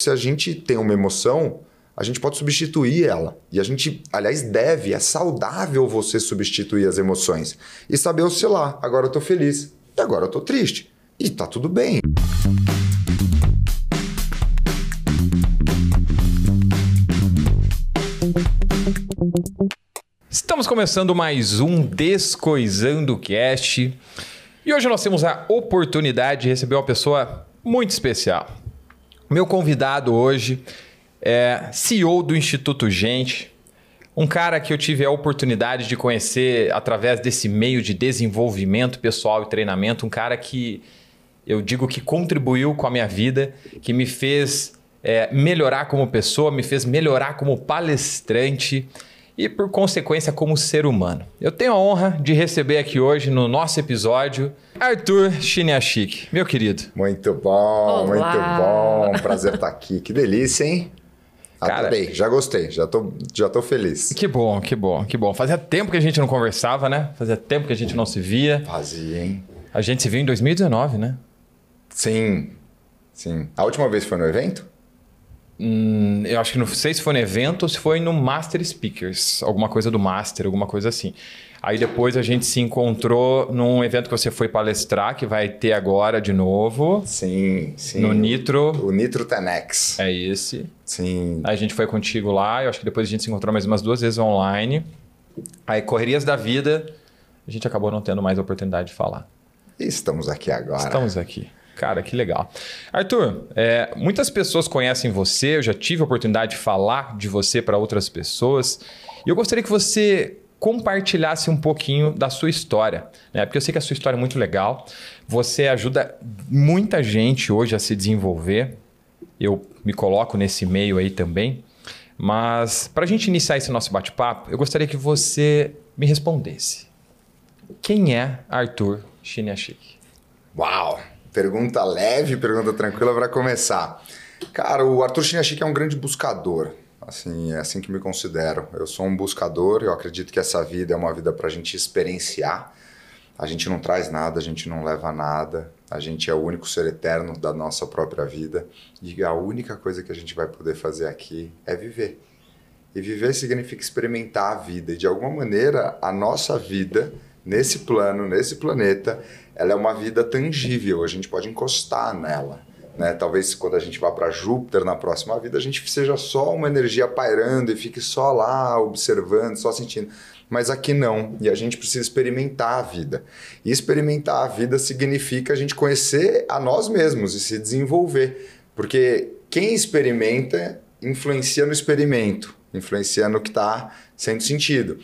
Se a gente tem uma emoção, a gente pode substituir ela. E a gente, aliás, deve, é saudável você substituir as emoções e saber oscilar. Agora eu tô feliz e agora eu tô triste. E tá tudo bem. Estamos começando mais um Descoisando Cast. E hoje nós temos a oportunidade de receber uma pessoa muito especial. Meu convidado hoje é CEO do Instituto Gente, um cara que eu tive a oportunidade de conhecer através desse meio de desenvolvimento pessoal e treinamento, um cara que eu digo que contribuiu com a minha vida, que me fez é, melhorar como pessoa, me fez melhorar como palestrante e, por consequência, como ser humano. Eu tenho a honra de receber aqui hoje, no nosso episódio, Arthur Chiniachik, meu querido. Muito bom, Olá. muito bom. Prazer estar aqui. Que delícia, hein? Cara- Adorei, já gostei, já tô, já tô feliz. Que bom, que bom, que bom. Fazia tempo que a gente não conversava, né? Fazia tempo que a gente não se via. Fazia, hein? A gente se viu em 2019, né? Sim, sim. A última vez foi no evento? Hum, eu acho que não sei se foi no evento ou se foi no Master Speakers, alguma coisa do Master, alguma coisa assim. Aí depois a gente se encontrou num evento que você foi palestrar, que vai ter agora de novo, Sim, sim. no Nitro. O Nitro Tenex. É esse. Sim. Aí a gente foi contigo lá, eu acho que depois a gente se encontrou mais umas duas vezes online. Aí, correrias da vida, a gente acabou não tendo mais a oportunidade de falar. E estamos aqui agora. Estamos aqui. Cara, que legal. Arthur, é, muitas pessoas conhecem você, eu já tive a oportunidade de falar de você para outras pessoas. E eu gostaria que você compartilhasse um pouquinho da sua história, né? Porque eu sei que a sua história é muito legal. Você ajuda muita gente hoje a se desenvolver. Eu me coloco nesse meio aí também. Mas para a gente iniciar esse nosso bate-papo, eu gostaria que você me respondesse. Quem é Arthur Chiniachik? Uau! Pergunta leve, pergunta tranquila para começar. Cara, o Arthur Chiniachik é um grande buscador. Assim, é assim que me considero. Eu sou um buscador, eu acredito que essa vida é uma vida para a gente experienciar. A gente não traz nada, a gente não leva nada. A gente é o único ser eterno da nossa própria vida. E a única coisa que a gente vai poder fazer aqui é viver. E viver significa experimentar a vida. E de alguma maneira, a nossa vida, nesse plano, nesse planeta, ela é uma vida tangível. A gente pode encostar nela. Né? Talvez quando a gente vá para Júpiter na próxima vida, a gente seja só uma energia pairando e fique só lá observando, só sentindo. Mas aqui não. E a gente precisa experimentar a vida. E experimentar a vida significa a gente conhecer a nós mesmos e se desenvolver. Porque quem experimenta influencia no experimento, influencia no que está sendo sentido.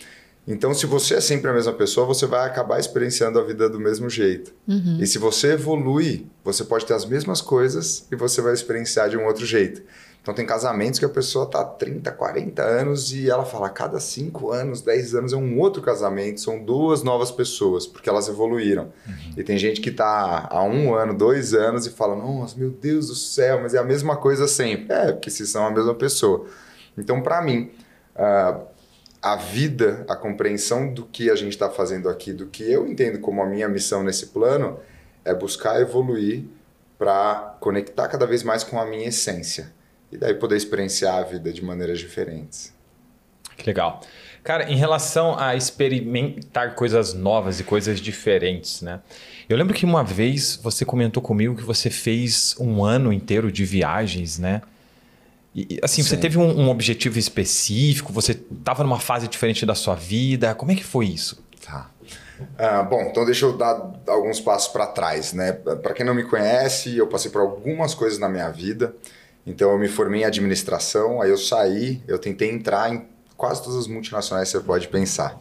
Então, se você é sempre a mesma pessoa, você vai acabar experienciando a vida do mesmo jeito. E se você evolui, você pode ter as mesmas coisas e você vai experienciar de um outro jeito. Então, tem casamentos que a pessoa está há 30, 40 anos e ela fala: cada 5 anos, 10 anos é um outro casamento, são duas novas pessoas, porque elas evoluíram. E tem gente que está há um ano, dois anos e fala: nossa, meu Deus do céu, mas é a mesma coisa sempre. É, porque se são a mesma pessoa. Então, para mim, ah, a vida, a compreensão do que a gente está fazendo aqui, do que eu entendo como a minha missão nesse plano, é buscar evoluir para conectar cada vez mais com a minha essência. E daí poder experienciar a vida de maneiras diferentes. Que legal. Cara, em relação a experimentar coisas novas e coisas diferentes, né? Eu lembro que uma vez você comentou comigo que você fez um ano inteiro de viagens, né? E, assim, você Sim. teve um, um objetivo específico? Você estava numa fase diferente da sua vida? Como é que foi isso? Tá. Ah, bom, então deixa eu dar alguns passos para trás, né? Para quem não me conhece, eu passei por algumas coisas na minha vida. Então eu me formei em administração, aí eu saí, eu tentei entrar em quase todas as multinacionais que você pode pensar.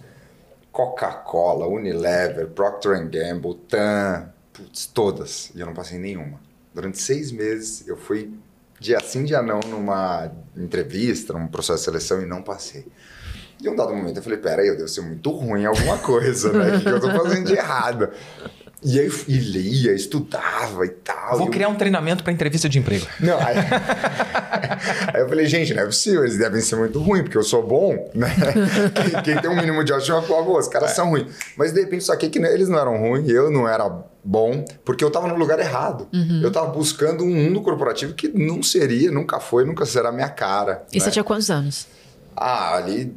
Coca-Cola, Unilever, Procter Gamble, TAM, putz, todas. E eu não passei nenhuma. Durante seis meses eu fui dia sim, dia não numa entrevista, num processo de seleção e não passei. E um dado momento eu falei, peraí, eu devo ser muito ruim em alguma coisa, né? O que eu tô fazendo de errado? E aí e lia, estudava e tal. Vou e eu- criar um treinamento para entrevista de emprego. Não, aí... Aí eu falei, gente, não é possível, eles devem ser muito ruins, porque eu sou bom, né? quem, quem tem um mínimo de autoestima, pô, os caras é. são ruins. Mas de repente saquei que eles não eram ruins, eu não era bom, porque eu estava no lugar errado. Uhum. Eu estava buscando um mundo corporativo que não seria, nunca foi, nunca será minha cara. E né? você tinha quantos anos? Ah, ali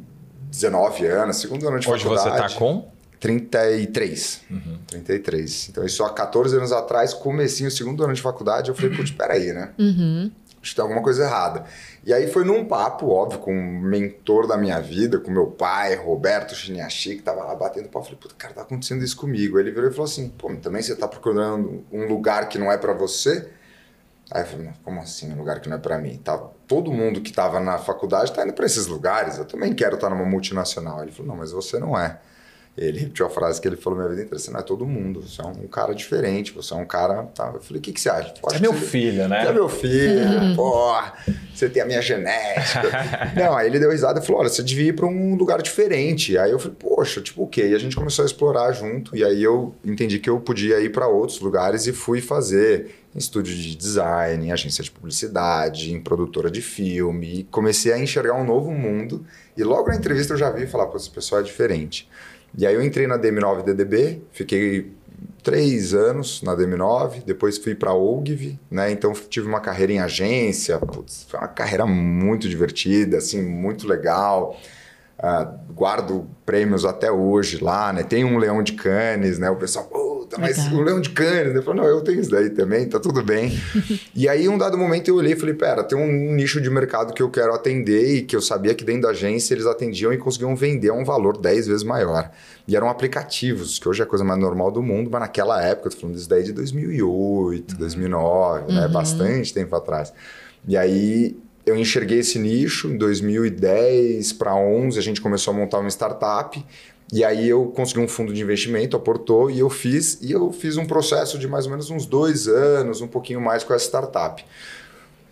19 anos, segundo ano de Hoje faculdade. Hoje você está com? 33. Uhum. 33. Então, isso há 14 anos atrás, comecinho, segundo ano de faculdade, eu falei, putz, peraí, né? Uhum. Acho que tem alguma coisa errada. E aí foi num papo, óbvio, com um mentor da minha vida, com meu pai, Roberto Chiniachi, que tava lá batendo papo. Eu falei, puta, cara, tá acontecendo isso comigo. Aí ele virou e falou assim, pô, também você tá procurando um lugar que não é para você? Aí eu falei, como assim, um lugar que não é para mim? Tá, todo mundo que tava na faculdade tá indo para esses lugares, eu também quero estar numa multinacional. Ele falou, não, mas você não é. Ele repetiu a frase que ele falou minha vida inteira: você não é todo mundo, você é um cara diferente, você é um cara. Tá. Eu falei: o que, que você acha? é meu filho, né? é meu filho, porra, você tem a minha genética. não, aí ele deu risada e falou: olha, você devia ir para um lugar diferente. Aí eu falei: poxa, tipo o quê? E a gente começou a explorar junto, e aí eu entendi que eu podia ir para outros lugares e fui fazer em estúdio de design, em agência de publicidade, em produtora de filme, e comecei a enxergar um novo mundo. E logo na entrevista eu já vi falar: pô, esse pessoal é diferente. E aí eu entrei na DM9 DDB, fiquei três anos na DM9, depois fui para a né? Então tive uma carreira em agência, putz, foi uma carreira muito divertida, assim, muito legal. Uh, guardo prêmios até hoje lá, né? Tem um Leão de Canes, né? O pessoal, puta, mas Legal. o Leão de Canes, né? Eu falo, não, eu tenho isso daí também, tá tudo bem. e aí, um dado momento, eu olhei e falei, pera, tem um nicho de mercado que eu quero atender e que eu sabia que dentro da agência eles atendiam e conseguiam vender a um valor 10 vezes maior. E eram aplicativos, que hoje é a coisa mais normal do mundo, mas naquela época, eu tô falando isso daí de 2008, 2009, uhum. né? Bastante tempo atrás. E aí, eu enxerguei esse nicho em 2010 para 11 a gente começou a montar uma startup e aí eu consegui um fundo de investimento, aportou e eu fiz e eu fiz um processo de mais ou menos uns dois anos, um pouquinho mais com essa startup.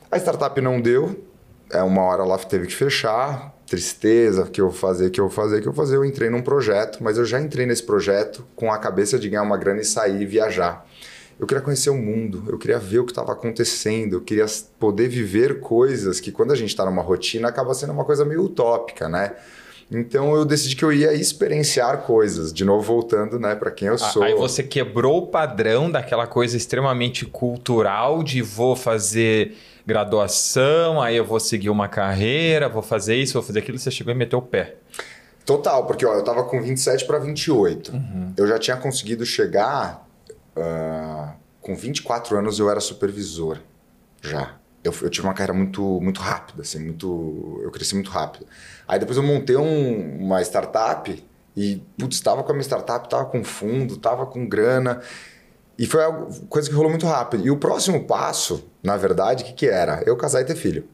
A startup não deu, é uma hora lá teve que fechar, tristeza, que eu fazer, que eu fazer, que eu fazer. Eu entrei num projeto, mas eu já entrei nesse projeto com a cabeça de ganhar uma grana e sair e viajar. Eu queria conhecer o mundo, eu queria ver o que estava acontecendo, eu queria poder viver coisas que, quando a gente está numa rotina, acaba sendo uma coisa meio utópica, né? Então eu decidi que eu ia experienciar coisas, de novo voltando, né, para quem eu sou. Aí você quebrou o padrão daquela coisa extremamente cultural de vou fazer graduação, aí eu vou seguir uma carreira, vou fazer isso, vou fazer aquilo, você chegou e meteu o pé. Total, porque ó, eu tava com 27 para 28. Uhum. Eu já tinha conseguido chegar Uh, com 24 anos eu era supervisor já. Eu, eu, tive uma carreira muito, muito rápida, assim, muito, eu cresci muito rápido. Aí depois eu montei um, uma startup e, putz, estava com a minha startup, estava com fundo, estava com grana. E foi algo, coisa que rolou muito rápido. E o próximo passo, na verdade, o que, que era? Eu casar e ter filho.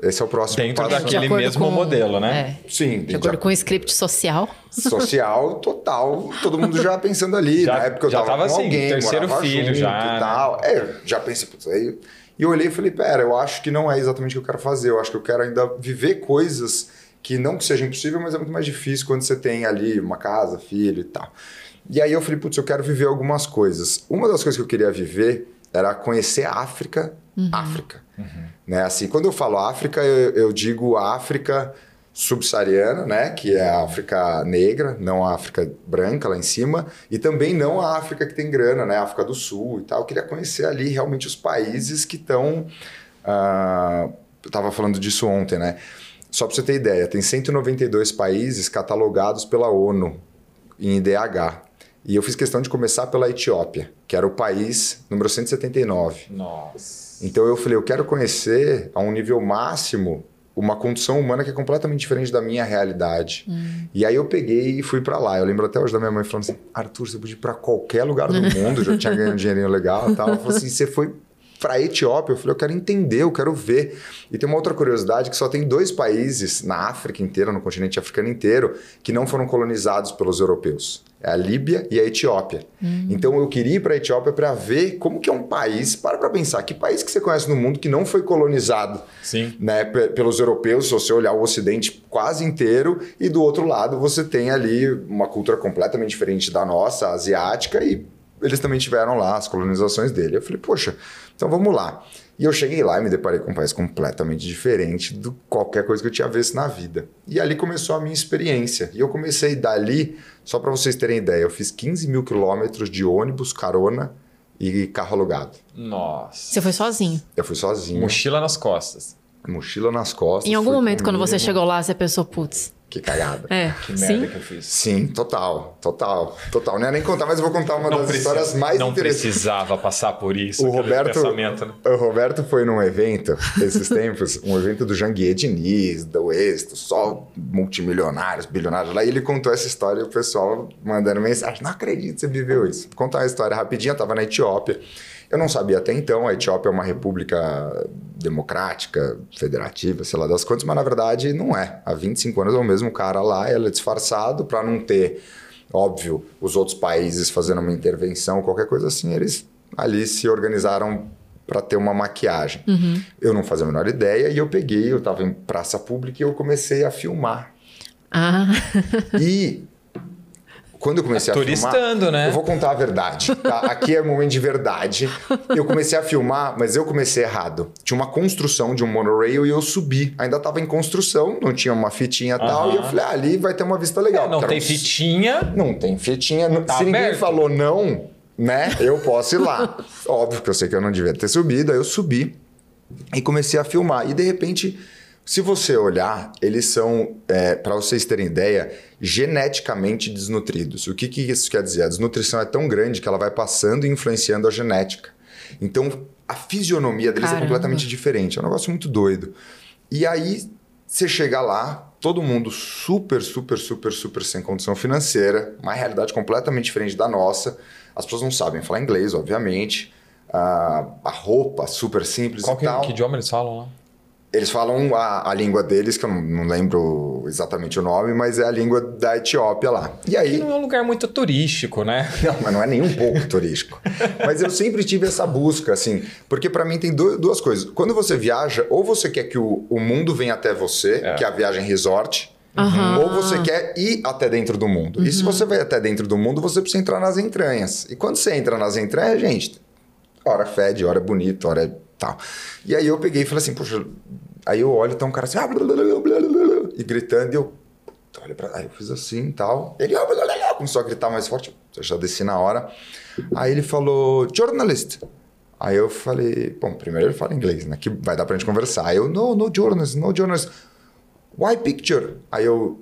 Esse é o próximo Dentro passo. daquele de mesmo com, modelo, né? É, Sim. De acordo com o script social. Social, total. Todo mundo já pensando ali. Já, na época eu já tava, tava com assim, alguém, terceiro filho já. E né? tal. Né? É, já pensei, putz, aí... E eu olhei e falei, pera, eu acho que não é exatamente o que eu quero fazer. Eu acho que eu quero ainda viver coisas que não que seja impossível, mas é muito mais difícil quando você tem ali uma casa, filho e tal. E aí eu falei, putz, eu quero viver algumas coisas. Uma das coisas que eu queria viver era conhecer a África, uhum. África. Uhum. Né? Assim, quando eu falo África, eu, eu digo África subsaariana, né, que é a África negra, não a África branca lá em cima, e também não a África que tem grana, né, a África do Sul e tal. Eu queria conhecer ali realmente os países que estão. Uh, ah, eu estava falando disso ontem, né? Só para você ter ideia, tem 192 países catalogados pela ONU em IDH. E eu fiz questão de começar pela Etiópia, que era o país número 179. Nossa. Então eu falei, eu quero conhecer a um nível máximo uma condição humana que é completamente diferente da minha realidade. Hum. E aí eu peguei e fui para lá. Eu lembro até hoje da minha mãe falando assim: Arthur, você podia ir para qualquer lugar do mundo, já tinha ganho um dinheirinho legal e tal. Ela falou assim: você foi para Etiópia. Eu falei, eu quero entender, eu quero ver. E tem uma outra curiosidade que só tem dois países na África inteira, no continente africano inteiro, que não foram colonizados pelos europeus. É a Líbia e a Etiópia. Hum. Então eu queria ir para a Etiópia para ver como que é um país. Para para pensar, que país que você conhece no mundo que não foi colonizado Sim. Né, pelos europeus, se você olhar o Ocidente quase inteiro, e do outro lado você tem ali uma cultura completamente diferente da nossa, asiática, e eles também tiveram lá as colonizações dele. Eu falei, poxa, então vamos lá. E eu cheguei lá e me deparei com um país completamente diferente do qualquer coisa que eu tinha visto na vida. E ali começou a minha experiência. E eu comecei dali, só para vocês terem ideia, eu fiz 15 mil quilômetros de ônibus, carona e carro alugado. Nossa. Você foi sozinho. Eu fui sozinho. Mochila nas costas. Mochila nas costas. Em algum momento, com quando você chegou lá, você pensou, putz. Que cagada. É. Que merda Sim. que eu fiz. Sim, total, total, total. Não ia nem contar, mas eu vou contar uma Não, das precisa- histórias mais não interessantes. precisava passar por isso. O Roberto, pensamento, né? o Roberto foi num evento, esses tempos, um evento do Janguier Diniz, do Êxito, só multimilionários, bilionários lá, e ele contou essa história e o pessoal mandando mensagem, não acredito que você viveu isso. Vou contar uma história rapidinho, eu estava na Etiópia, eu não sabia até então, a Etiópia é uma república democrática, federativa, sei lá das quantas, mas na verdade não é. Há 25 anos é o mesmo cara lá, ele é disfarçado para não ter, óbvio, os outros países fazendo uma intervenção, qualquer coisa assim, eles ali se organizaram para ter uma maquiagem. Eu não fazia a menor ideia e eu peguei, eu estava em praça pública e eu comecei a filmar. Ah, E quando eu comecei a filmar, Turistando, né? eu vou contar a verdade. tá? Aqui é o momento de verdade. Eu comecei a filmar, mas eu comecei errado. Tinha uma construção de um monorail e eu subi. Ainda estava em construção, não tinha uma fitinha e tal. Aham. E eu falei, ah, ali vai ter uma vista legal. É, não tem fitinha. Não tem fitinha. Tá Se ninguém aberto. falou não, né? Eu posso ir lá. Óbvio que eu sei que eu não devia ter subido. Aí eu subi e comecei a filmar. E de repente, se você olhar, eles são, é, para vocês terem ideia, geneticamente desnutridos. O que, que isso quer dizer? A desnutrição é tão grande que ela vai passando e influenciando a genética. Então, a fisionomia deles Caramba. é completamente diferente. É um negócio muito doido. E aí, você chega lá, todo mundo super, super, super, super sem condição financeira, uma realidade completamente diferente da nossa. As pessoas não sabem falar inglês, obviamente. Ah, a roupa super simples Qual e que, tal. que idioma eles falam lá? Eles falam a, a língua deles, que eu não, não lembro exatamente o nome, mas é a língua da Etiópia lá. E Que aí. não é um lugar muito turístico, né? Não, mas não é nem um pouco turístico. Mas eu sempre tive essa busca, assim, porque para mim tem du- duas coisas. Quando você viaja, ou você quer que o, o mundo venha até você, É. que é a viagem resort, Aham. ou você quer ir até dentro do mundo. E se você vai até dentro do mundo, você precisa entrar nas entranhas. E quando você entra nas entranhas, gente, hora fede, hora é bonito, hora é tal. E aí eu peguei e falei assim, poxa, aí eu olho, tá um cara assim, ah, blá, blá, blá, e gritando, e eu, olha pra, aí eu fiz assim e tal. Ele ah, começou a gritar mais forte, eu já desci na hora. Aí ele falou, journalist. Aí eu falei, bom, primeiro ele fala inglês, né? Que vai dar pra gente conversar. Aí eu, no, no journalist, no journalist. Why picture? Aí eu,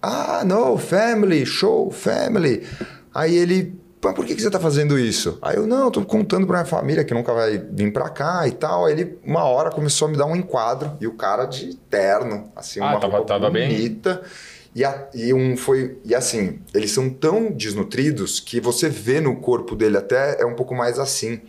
ah, no, family, show, family. Aí ele, "Pô, por que, que você tá fazendo isso? Aí eu, não, eu tô contando pra minha família que nunca vai vir pra cá e tal. Aí ele, uma hora, começou a me dar um enquadro. E o cara de terno, assim, Ah, uma tava- roupa tava bem? bonita. E, a- e um foi. E assim, eles são tão desnutridos que você vê no corpo dele até é um pouco mais assim.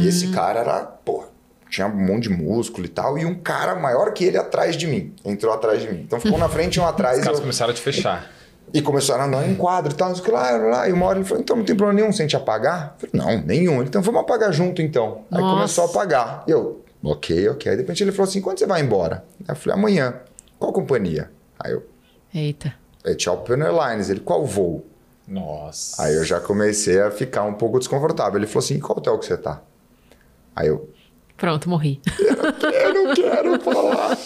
E esse cara era, pô, tinha um monte de músculo e tal. E um cara maior que ele atrás de mim. Entrou atrás de mim. Então ficou na frente e um atrás. Os caras eu- começaram a te fechar. E começaram a andar em quadro e tal, não lá, lá. E uma hora ele falou, então não tem problema nenhum sem te apagar? Eu falei, não, nenhum. Ele, Então vamos apagar junto então. Aí Nossa. começou a apagar. E eu, ok, ok. Aí de repente ele falou assim, quando você vai embora? Aí eu falei, amanhã. Qual companhia? Aí eu, Eita. Ethiopian Airlines. Ele, qual voo? Nossa. Aí eu já comecei a ficar um pouco desconfortável. Ele falou assim, qual hotel que você tá? Aí eu, Pronto, morri. eu não quero falar.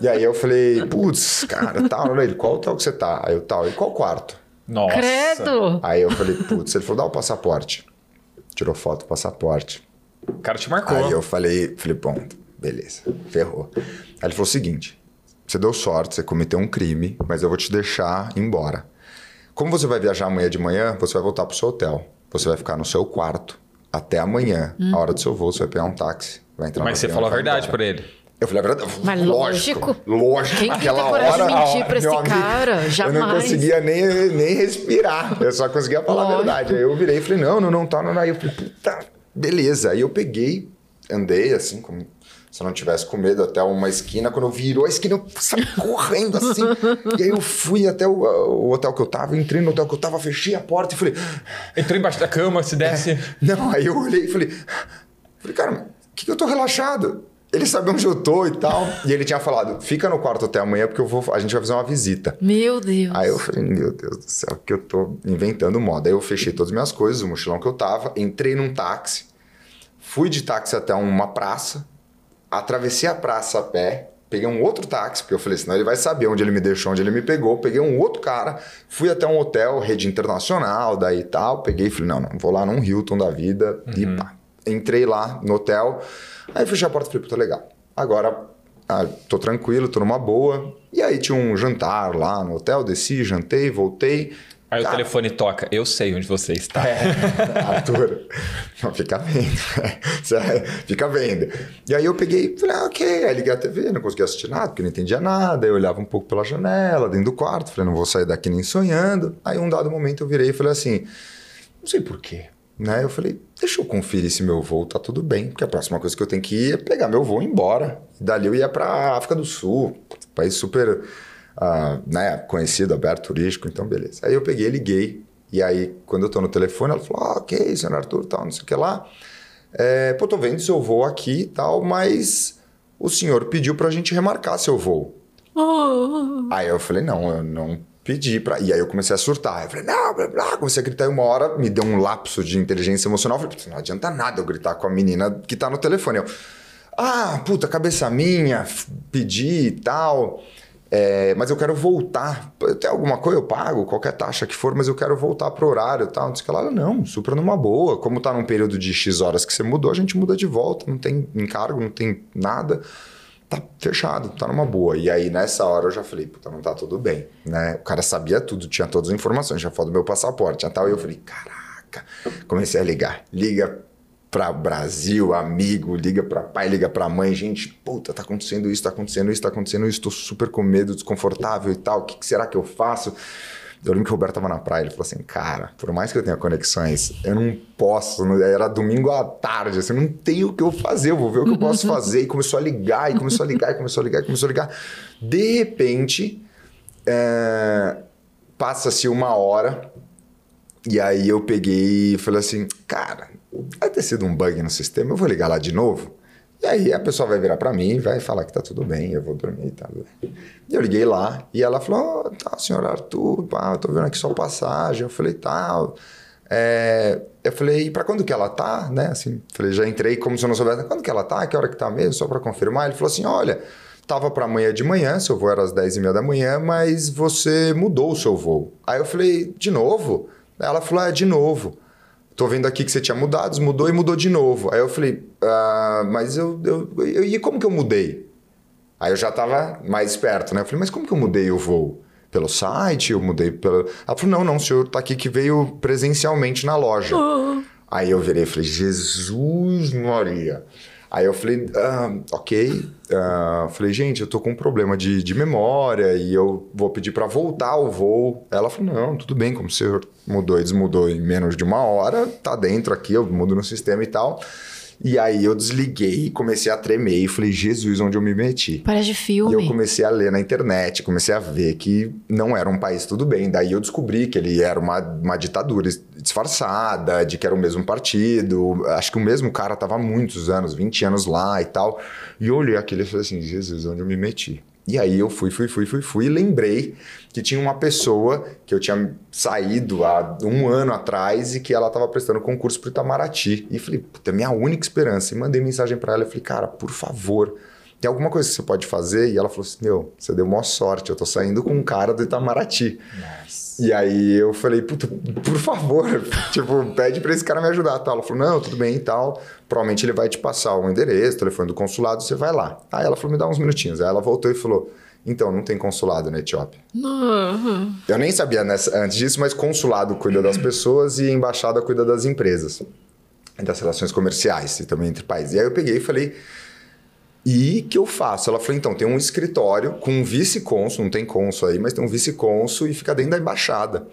e aí eu falei, putz, cara, tal. Ele, qual hotel que você tá? Aí eu, tal. E qual quarto? Nossa. Credo! Aí eu falei, putz, ele falou, dá o passaporte. Tirou foto do passaporte. O cara te marcou. Aí eu falei, falei, bom, beleza, ferrou. Aí ele falou o seguinte: você deu sorte, você cometeu um crime, mas eu vou te deixar embora. Como você vai viajar amanhã de manhã, você vai voltar pro seu hotel. Você vai ficar no seu quarto até amanhã. A hora do seu voo, você vai pegar um táxi. Vai entrar Mas você falou a verdade pra ele. Eu falei a verdade. Mas lógico. lógico. Quem que tem Aquela coragem de hora, mentir pra esse amigo, cara? Eu não Jamais. conseguia nem, nem respirar. Eu só conseguia falar a Lógico. verdade. Aí eu virei e falei, não, não, não tá, não. Aí eu falei, puta, beleza. Aí eu peguei, andei assim, como se eu não tivesse com medo, até uma esquina. Quando eu virou a esquina, eu saí correndo assim. e aí eu fui até o, o hotel que eu tava, entrei no hotel que eu tava, fechei a porta e falei, Entrou embaixo da cama, se desce. não, aí eu olhei e falei, falei, cara, que, que eu tô relaxado? Ele sabia onde eu tô e tal. E ele tinha falado: fica no quarto até amanhã, porque eu vou, a gente vai fazer uma visita. Meu Deus. Aí eu falei, meu Deus do céu, que eu tô inventando moda. Aí eu fechei todas as minhas coisas, o mochilão que eu tava, entrei num táxi, fui de táxi até uma praça, atravessei a praça a pé, peguei um outro táxi, porque eu falei, senão ele vai saber onde ele me deixou, onde ele me pegou. Peguei um outro cara, fui até um hotel, rede internacional, daí e tal. Peguei e falei, não, não, vou lá num Hilton da vida e pá. Entrei lá no hotel, aí fechei a porta e falei, puta, legal. Agora ah, tô tranquilo, tô numa boa. E aí tinha um jantar lá no hotel, desci, jantei, voltei. Aí o Cara, telefone toca. Eu sei onde você está. Arthur, não, fica vendo. Sério, fica vendo. E aí eu peguei, falei, ah, ok. Aí liguei a TV, não conseguia assistir nada, porque não entendia nada. Eu olhava um pouco pela janela, dentro do quarto, falei, não vou sair daqui nem sonhando. Aí um dado momento eu virei e falei assim, não sei porquê. Né? Eu falei, deixa eu conferir se meu voo tá tudo bem, porque a próxima coisa que eu tenho que ir é pegar meu voo e ir embora. E dali eu ia pra África do Sul, país super ah, né, conhecido, aberto, turístico, então beleza. Aí eu peguei, liguei, e aí quando eu tô no telefone, ela falou, ah, ok, senhor Arthur, tal, não sei o que lá. É, pô, tô vendo seu voo aqui e tal, mas o senhor pediu pra gente remarcar seu voo. Oh. Aí eu falei, não, eu não pedi pra. E aí eu comecei a surtar. Eu falei, não, blá, blá. Comecei a gritar e uma hora, me deu um lapso de inteligência emocional. Eu falei, "Putz, não adianta nada eu gritar com a menina que tá no telefone. Eu, ah, puta, cabeça minha, pedi e tal. É, mas eu quero voltar. Tem alguma coisa, eu pago, qualquer taxa que for, mas eu quero voltar pro horário e tal. Não o que. Ela, Não, super numa boa. Como tá num período de X horas que você mudou, a gente muda de volta. Não tem encargo, não tem nada tá fechado, tá numa boa. E aí, nessa hora, eu já falei, puta, não tá tudo bem, né? O cara sabia tudo, tinha todas as informações, já foto do meu passaporte, já tal. E eu falei, caraca. Comecei a ligar. Liga pra Brasil, amigo, liga pra pai, liga pra mãe. Gente, puta, tá acontecendo isso, tá acontecendo isso, tá acontecendo isso. Tô super com medo, desconfortável e tal. O que, que será que eu faço? Eu lembro que o Roberto tava na praia, ele falou assim, cara, por mais que eu tenha conexões, eu não posso, era domingo à tarde, assim, não tenho o que eu fazer, eu vou ver o que eu posso fazer. E começou a ligar, e começou a ligar, e começou a ligar, e começou a ligar. De repente, é, passa-se uma hora, e aí eu peguei e falei assim, cara, vai ter sido um bug no sistema, eu vou ligar lá de novo. E aí a pessoa vai virar pra mim e vai falar que tá tudo bem, eu vou dormir e tal. E eu liguei lá e ela falou, oh, tá, senhor Arthur, pá, eu tô vendo aqui sua passagem. Eu falei, tal. É, eu falei, pra quando que ela tá, né? Assim, falei, já entrei como se eu não soubesse, quando que ela tá, que hora que tá mesmo, só pra confirmar. Ele falou assim, olha, tava pra amanhã de manhã, seu voo era às 10 e meia da manhã, mas você mudou o seu voo. Aí eu falei, de novo? Ela falou, é, de novo. Tô vendo aqui que você tinha mudado, mudou e mudou de novo. Aí eu falei, ah, mas eu, eu, eu- E como que eu mudei? Aí eu já tava mais esperto, né? Eu falei, mas como que eu mudei o voo? Pelo site? Eu mudei pelo. Ela falou, não, não, o senhor tá aqui que veio presencialmente na loja. Aí eu virei e falei, Jesus Maria. Aí eu falei, ah, ok. Ah, falei, gente, eu tô com um problema de, de memória e eu vou pedir para voltar o voo. Ela falou, não, tudo bem, como senhor mudou e desmudou em menos de uma hora, tá dentro aqui, eu mudo no sistema e tal. E aí eu desliguei, comecei a tremer e falei, Jesus, onde eu me meti? Parece de E filme. eu comecei a ler na internet, comecei a ver que não era um país tudo bem. Daí eu descobri que ele era uma, uma ditadura disfarçada, de que era o mesmo partido. Acho que o mesmo cara estava há muitos anos, 20 anos lá e tal. E eu olhei aquilo e falei assim, Jesus, onde eu me meti? E aí eu fui, fui, fui, fui, fui e lembrei que tinha uma pessoa que eu tinha saído há um ano atrás e que ela estava prestando concurso para Itamaraty. E falei, puta, minha única esperança. E mandei mensagem para ela e falei, cara, por favor, tem alguma coisa que você pode fazer? E ela falou assim: Meu, você deu maior sorte, eu tô saindo com um cara do Itamaraty. E aí eu falei, puta, por favor, tipo, pede pra esse cara me ajudar. Tal. Ela falou, não, tudo bem e tal. Provavelmente ele vai te passar o endereço, o telefone do consulado, você vai lá. Aí ela falou, me dá uns minutinhos. Aí ela voltou e falou, então, não tem consulado na Etiópia. Não. Eu nem sabia nessa- antes disso, mas consulado cuida das pessoas e embaixada cuida das empresas. E das relações comerciais e também entre países. E aí eu peguei e falei, e que eu faço? Ela falou, então, tem um escritório com um vice-cônsul, não tem cônsul aí, mas tem um vice-cônsul e fica dentro da embaixada.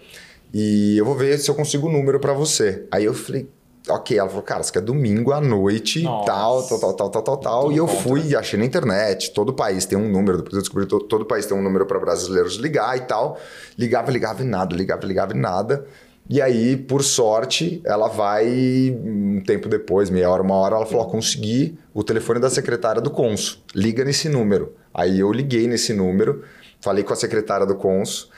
E eu vou ver se eu consigo o número para você. Aí eu falei, ok. Ela falou, cara, isso aqui é domingo à noite, Nossa. tal, tal, tal, tal, tal, tal, tal. E eu fui achei na internet, todo país tem um número, depois eu descobri todo, todo país tem um número para brasileiros ligar e tal. Ligava, ligava e nada, ligava, ligava e nada. E aí, por sorte, ela vai um tempo depois, meia hora, uma hora, ela falou: ó, consegui o telefone da secretária do Consul. Liga nesse número. Aí eu liguei nesse número, falei com a secretária do Consul.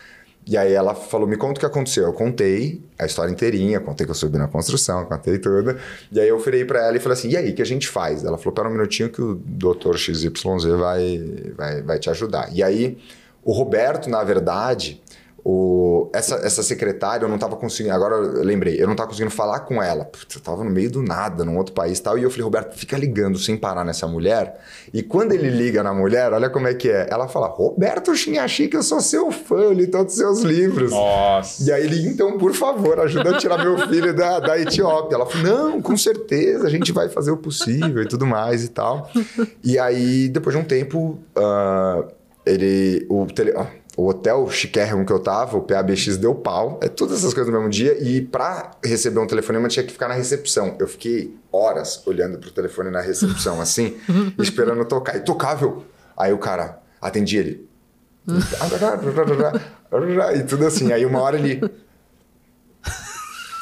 E aí ela falou, me conta o que aconteceu. Eu contei a história inteirinha, contei que eu subi na construção, contei tudo. E aí eu virei para ela e falei assim, e aí, o que a gente faz? Ela falou, pera um minutinho que o doutor XYZ vai, vai, vai te ajudar. E aí, o Roberto, na verdade, o, essa, essa secretária, eu não estava conseguindo. Agora eu lembrei, eu não estava conseguindo falar com ela. Putz, eu estava no meio do nada, num outro país e tal. E eu falei, Roberto, fica ligando sem parar nessa mulher. E quando ele liga na mulher, olha como é que é. Ela fala, Roberto Chinhachi, que eu sou seu fã, eu li todos os seus livros. Nossa. E aí ele, então, por favor, ajuda a tirar meu filho da, da Etiópia. Ela falou, não, com certeza, a gente vai fazer o possível e tudo mais e tal. E aí, depois de um tempo, uh, ele. O tele, o hotel chiquérrimo que eu tava, o PABX deu pau. É todas essas coisas no mesmo dia. E pra receber um telefonema tinha que ficar na recepção. Eu fiquei horas olhando pro telefone na recepção, assim, esperando tocar. E tocável. Aí o cara atendia ele. e tudo assim. Aí uma hora ele.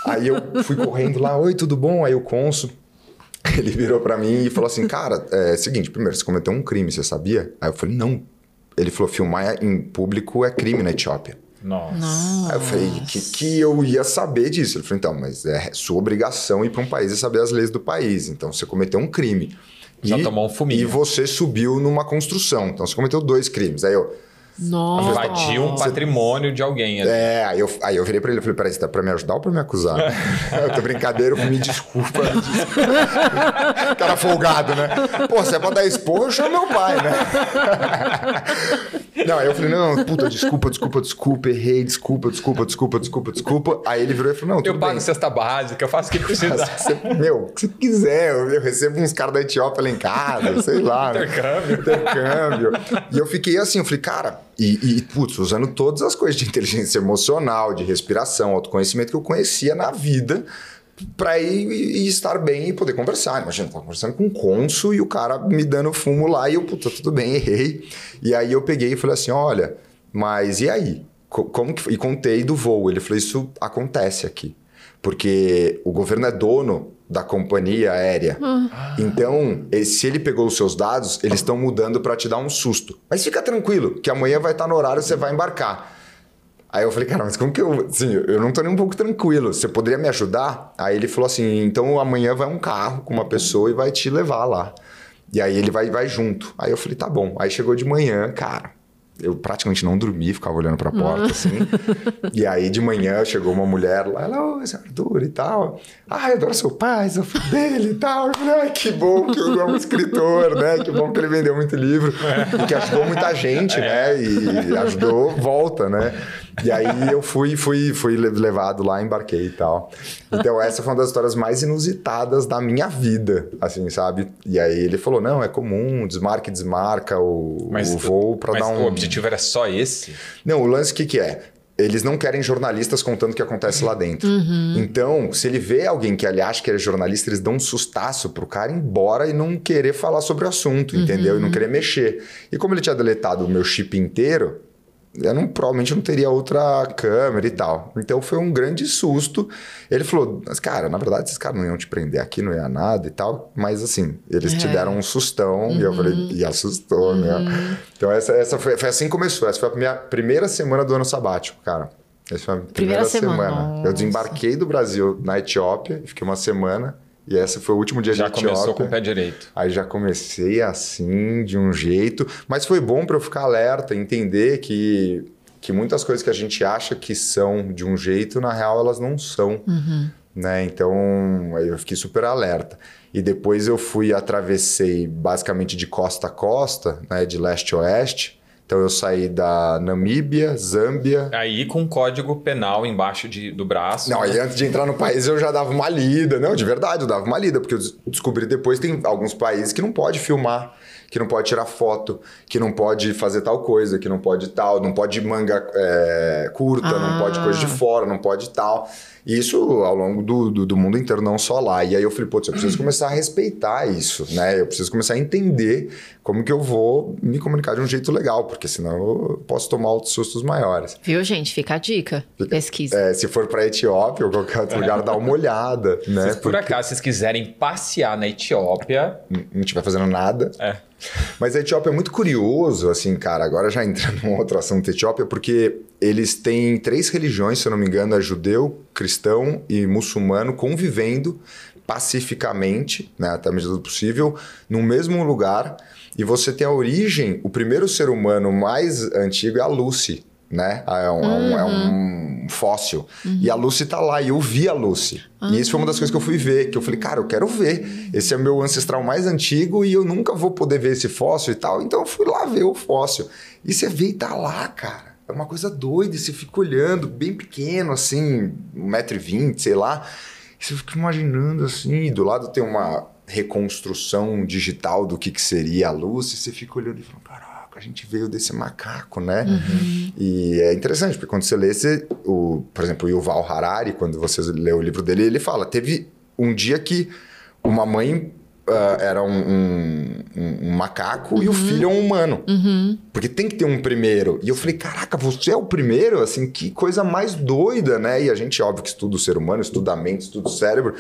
Aí eu fui correndo lá, oi, tudo bom? Aí o cônsul, ele virou para mim e falou assim, cara, é seguinte, primeiro, você cometeu um crime, você sabia? Aí eu falei, não, ele falou: filmar em público é crime na Etiópia. Nossa. Aí eu falei, que, que eu ia saber disso? Ele falou, então, mas é sua obrigação ir para um país e saber as leis do país. Então, você cometeu um crime. Já e, tomou um fuminho. E você subiu numa construção. Então, você cometeu dois crimes. Aí eu... Nossa. Invadiu um patrimônio de alguém. ali. É, aí eu, aí eu virei pra ele e falei, peraí, você tá pra me ajudar ou pra me acusar? eu tô brincadeira, me desculpa. Me desculpa. Cara folgado, né? Pô, se é pra dar esporro, eu chamo meu pai, né? não, aí eu falei, não, puta, desculpa, desculpa, desculpa, errei, desculpa, desculpa, desculpa, desculpa, desculpa. Aí ele virou e falou, não, tudo Eu pago bem. cesta básica, eu faço o que precisar. Você- meu, o que você quiser, eu, eu recebo uns caras da Etiópia lá em casa, sei lá. né? Intercâmbio. Intercâmbio. E eu fiquei assim, eu falei, cara, e, e, putz, usando todas as coisas de inteligência emocional, de respiração, autoconhecimento que eu conhecia na vida pra ir e estar bem e poder conversar. Imagina, eu tava conversando com um cônsul e o cara me dando fumo lá e eu, puta, tudo bem, errei. E aí eu peguei e falei assim, olha, mas e aí? Co- Como que... foi? E contei do voo. Ele falou, isso acontece aqui. Porque o governo é dono da companhia aérea. Então, eh, se ele pegou os seus dados, eles estão mudando para te dar um susto. Mas fica tranquilo, que amanhã vai estar no horário, você vai embarcar. Aí eu falei, cara, mas como que eu. Assim, eu não tô nem um pouco tranquilo. Você poderia me ajudar? Aí ele falou assim: então amanhã vai um carro com uma pessoa e vai te levar lá. E aí ele vai, vai junto. Aí eu falei, tá bom. Aí chegou de manhã, cara. Eu praticamente não dormi, ficava olhando pra porta, assim. e aí de manhã chegou uma mulher lá, ela, ô, seu Arthur e tal. Ah, eu adoro seu pai, sou filho dele e tal. Eu falei, ai, que bom que eu é um escritor, né? Que bom que ele vendeu muito livro. E que ajudou muita gente, né? E ajudou, volta, né? E aí eu fui, fui, fui levado lá, embarquei e tal. Então essa foi uma das histórias mais inusitadas da minha vida, assim, sabe? E aí ele falou, não, é comum, desmarca e desmarca o, o voo pra mas dar um... o objetivo era só esse? Não, o lance o que, que é? Eles não querem jornalistas contando o que acontece lá dentro. Então, se ele vê alguém que ele acha que é jornalista, eles dão um sustaço pro cara ir embora e não querer falar sobre o assunto, entendeu? E não querer mexer. E como ele tinha deletado o meu chip inteiro, eu não, provavelmente não teria outra câmera e tal. Então foi um grande susto. Ele falou, mas cara, na verdade esses caras não iam te prender aqui, não ia nada e tal. Mas assim, eles te É. deram um sustão. E eu falei, e assustou, né? Então essa, essa foi, foi assim que começou. Essa foi a minha primeira semana do ano sabático, cara. Essa foi a primeira, Primeira semana. semana. Eu desembarquei do Brasil na Etiópia, e fiquei uma semana. E esse foi o último dia Já de Etiópia. começou com o pé direito. Aí já comecei assim, de um jeito. Mas foi bom para eu ficar alerta, entender que, que muitas coisas que a gente acha que são de um jeito, na real elas não são. Né? Então aí eu fiquei super alerta. E depois eu fui, atravessei basicamente de costa a costa, né? de leste a oeste. Então eu saí da Namíbia, Zâmbia, Aí com código penal embaixo de, do braço. não, aí antes de entrar no país eu já dava uma lida. Não, de verdade, eu dava uma lida, porque eu des- descobri depois que tem alguns países que não pode filmar. que não pode tirar foto, que não pode fazer tal coisa, que não pode tal, não pode manga é, curta, ah. não pode coisa de fora, não pode tal. Isso ao longo do, do, do, mundo inteiro, não só lá. E aí eu falei, putz, eu preciso começar a respeitar isso, né? Eu preciso começar a entender como que eu vou me comunicar de um jeito legal, porque senão eu posso tomar outros sustos maiores. Viu, gente? Fica a dica. Fica, Pesquisa. É, se for para Etiópia ou qualquer outro lugar, dá uma olhada, né? Se por porque... acaso vocês quiserem passear na Etiópia... Não estiver fazendo nada... É. Mas a Etiópia é muito curioso, assim, cara. Agora já entrando num outro assunto da Etiópia, porque eles têm três religiões, se eu não me engano, é judeu, cristão e muçulmano convivendo pacificamente, né, até a medida do possível, no mesmo lugar. E você tem a origem, o primeiro ser humano mais antigo é a Lucy, né? É um, uhum. é um fóssil. Uhum. E a Lucy tá lá, e eu vi a Lucy. Uhum. E isso foi uma das coisas que eu fui ver, que eu falei, cara, eu quero ver. Esse é o meu ancestral mais antigo e eu nunca vou poder ver esse fóssil e tal. Então eu fui lá ver o fóssil. E você vê e tá lá, cara. É uma coisa doida, e você fica olhando, bem pequeno, assim, 1,20m, sei lá. E você fica imaginando assim, e do lado tem uma reconstrução digital do que, que seria a Lucy, e você fica olhando e falando, cara a gente veio desse macaco, né? Uhum. E é interessante, porque quando você lê, você, o, por exemplo, o Yuval Harari, quando você lê o livro dele, ele fala: teve um dia que uma mãe Uh, era um, um, um, macaco uhum. e o uhum. filho é um humano. Uhum. Porque tem que ter um primeiro. E eu falei, caraca, você é o primeiro? Assim, que coisa mais doida, né? E a gente, óbvio, que estuda o ser humano, estuda a mente, estuda o cérebro,